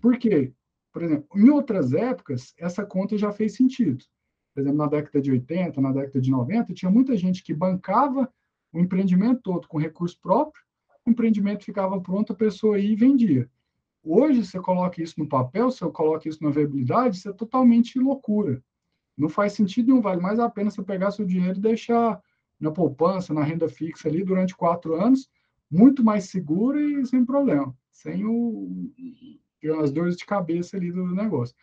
porque por exemplo, em outras épocas, essa conta já fez sentido. Por exemplo, na década de 80, na década de 90, tinha muita gente que bancava o empreendimento todo com recurso próprio, o empreendimento ficava pronto, a pessoa ia e vendia. Hoje, você coloca isso no papel, você coloca isso na viabilidade, isso é totalmente loucura. Não faz sentido nenhum, vale mais a pena você pegar seu dinheiro e deixar na poupança, na renda fixa ali durante quatro anos, muito mais seguro e sem problema, sem o, as dores de cabeça ali do negócio.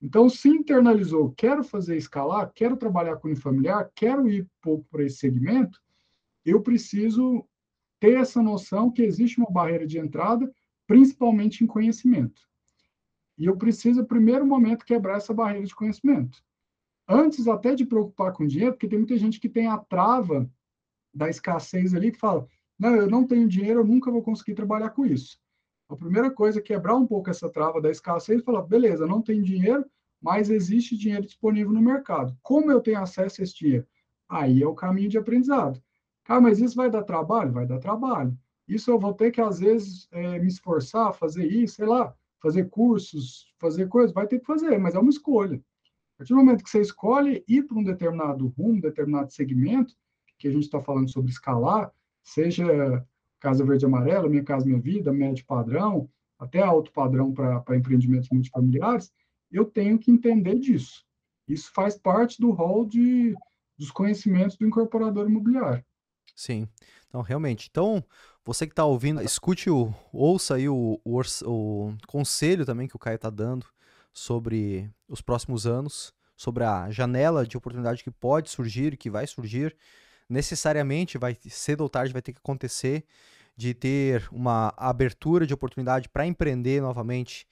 Então, se internalizou, quero fazer escalar, quero trabalhar com unifamiliar, quero ir pouco para esse segmento, eu preciso ter essa noção que existe uma barreira de entrada, principalmente em conhecimento. E eu preciso, no primeiro momento, quebrar essa barreira de conhecimento. Antes até de preocupar com dinheiro, porque tem muita gente que tem a trava da escassez ali, que fala, não, eu não tenho dinheiro, eu nunca vou conseguir trabalhar com isso. A primeira coisa é quebrar um pouco essa trava da escassez e falar, beleza, não tem dinheiro, mas existe dinheiro disponível no mercado. Como eu tenho acesso a esse dinheiro? Aí é o caminho de aprendizado. Ah, mas isso vai dar trabalho? Vai dar trabalho. Isso eu vou ter que, às vezes, é, me esforçar, fazer isso, sei lá, fazer cursos, fazer coisas, vai ter que fazer, mas é uma escolha. A partir do momento que você escolhe ir para um determinado rumo, um determinado segmento, que a gente está falando sobre escalar, seja Casa Verde Amarela, Minha Casa Minha Vida, médio padrão, até alto padrão para empreendimentos multifamiliares, eu tenho que entender disso. Isso faz parte do rol de, dos conhecimentos do incorporador imobiliário. Sim, então realmente. Então, você que está ouvindo, escute o, ouça aí o, o, o conselho também que o Caio está dando sobre os próximos anos, sobre a janela de oportunidade que pode surgir, que vai surgir, necessariamente vai cedo ou tarde vai ter que acontecer de ter uma abertura de oportunidade para empreender novamente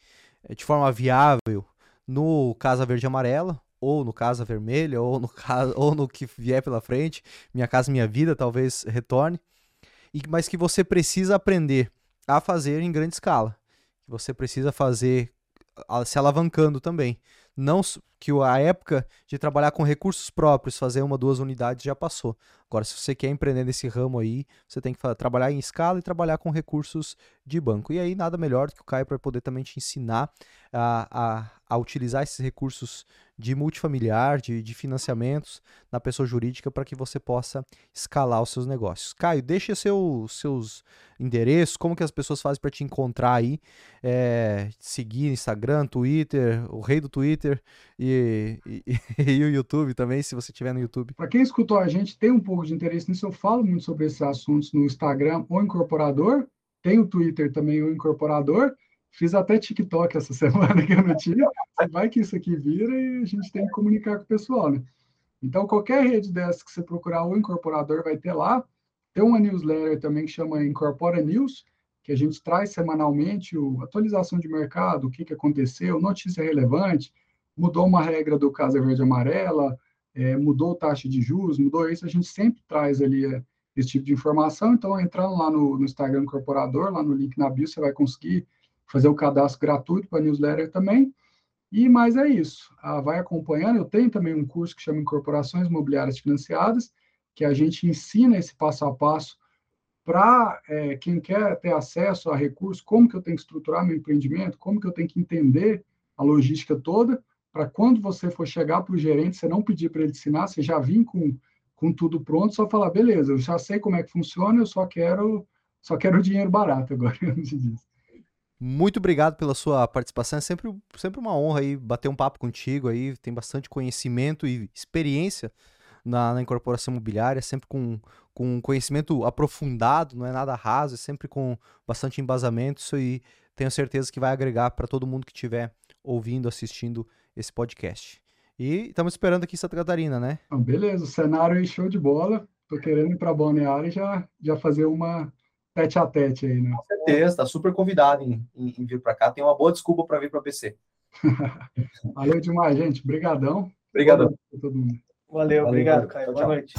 eh, de forma viável no Casa Verde Amarela ou no Casa Vermelha ou no ou no que vier pela frente, Minha Casa Minha Vida talvez retorne, e mas que você precisa aprender a fazer em grande escala, que você precisa fazer se alavancando também. Não que a época de trabalhar com recursos próprios, fazer uma, duas unidades já passou. Agora, se você quer empreender nesse ramo aí, você tem que trabalhar em escala e trabalhar com recursos de banco. E aí, nada melhor do que o Caio para poder também te ensinar a, a, a utilizar esses recursos de multifamiliar, de, de financiamentos na pessoa jurídica para que você possa escalar os seus negócios. Caio, deixa seu, seus endereços, como que as pessoas fazem para te encontrar aí, é, seguir Instagram, Twitter, o rei do Twitter e, e, e o YouTube também, se você estiver no YouTube. Para quem escutou a gente, tem um pouco de interesse nisso, eu falo muito sobre esses assuntos no Instagram, o Incorporador, tem o Twitter também, o Incorporador, Fiz até TikTok essa semana que eu não tinha. Vai que isso aqui vira e a gente tem que comunicar com o pessoal, né? Então, qualquer rede dessa que você procurar o incorporador vai ter lá. Tem uma newsletter também que chama Incorpora News, que a gente traz semanalmente o atualização de mercado, o que, que aconteceu, notícia relevante, mudou uma regra do Casa Verde Amarela, é, mudou taxa de juros, mudou isso, a gente sempre traz ali é, esse tipo de informação. Então, entrando lá no, no Instagram Incorporador, lá no link na bio, você vai conseguir fazer o cadastro gratuito para newsletter também. E mais é isso. Ah, vai acompanhando. Eu tenho também um curso que chama Incorporações Imobiliárias Financiadas, que a gente ensina esse passo a passo para é, quem quer ter acesso a recursos, como que eu tenho que estruturar meu empreendimento, como que eu tenho que entender a logística toda, para quando você for chegar para o gerente, você não pedir para ele ensinar, você já vir com, com tudo pronto, só falar, beleza, eu já sei como é que funciona, eu só quero só quero dinheiro barato agora, antes disso. Muito obrigado pela sua participação. É sempre, sempre uma honra aí bater um papo contigo aí. Tem bastante conhecimento e experiência na, na incorporação imobiliária, sempre com, com conhecimento aprofundado, não é nada raso, é sempre com bastante embasamento. Isso aí tenho certeza que vai agregar para todo mundo que estiver ouvindo, assistindo esse podcast. E estamos esperando aqui em Santa Catarina, né? beleza, o cenário aí show de bola. Tô querendo ir para Balneário e já, já fazer uma, tete a tete aí, né? Com certeza, está super convidado em, em, em vir para cá. Tem uma boa desculpa para vir para o PC. Valeu demais, gente. Obrigadão. Mundo. Valeu, Valeu obrigado, Caio. Boa noite.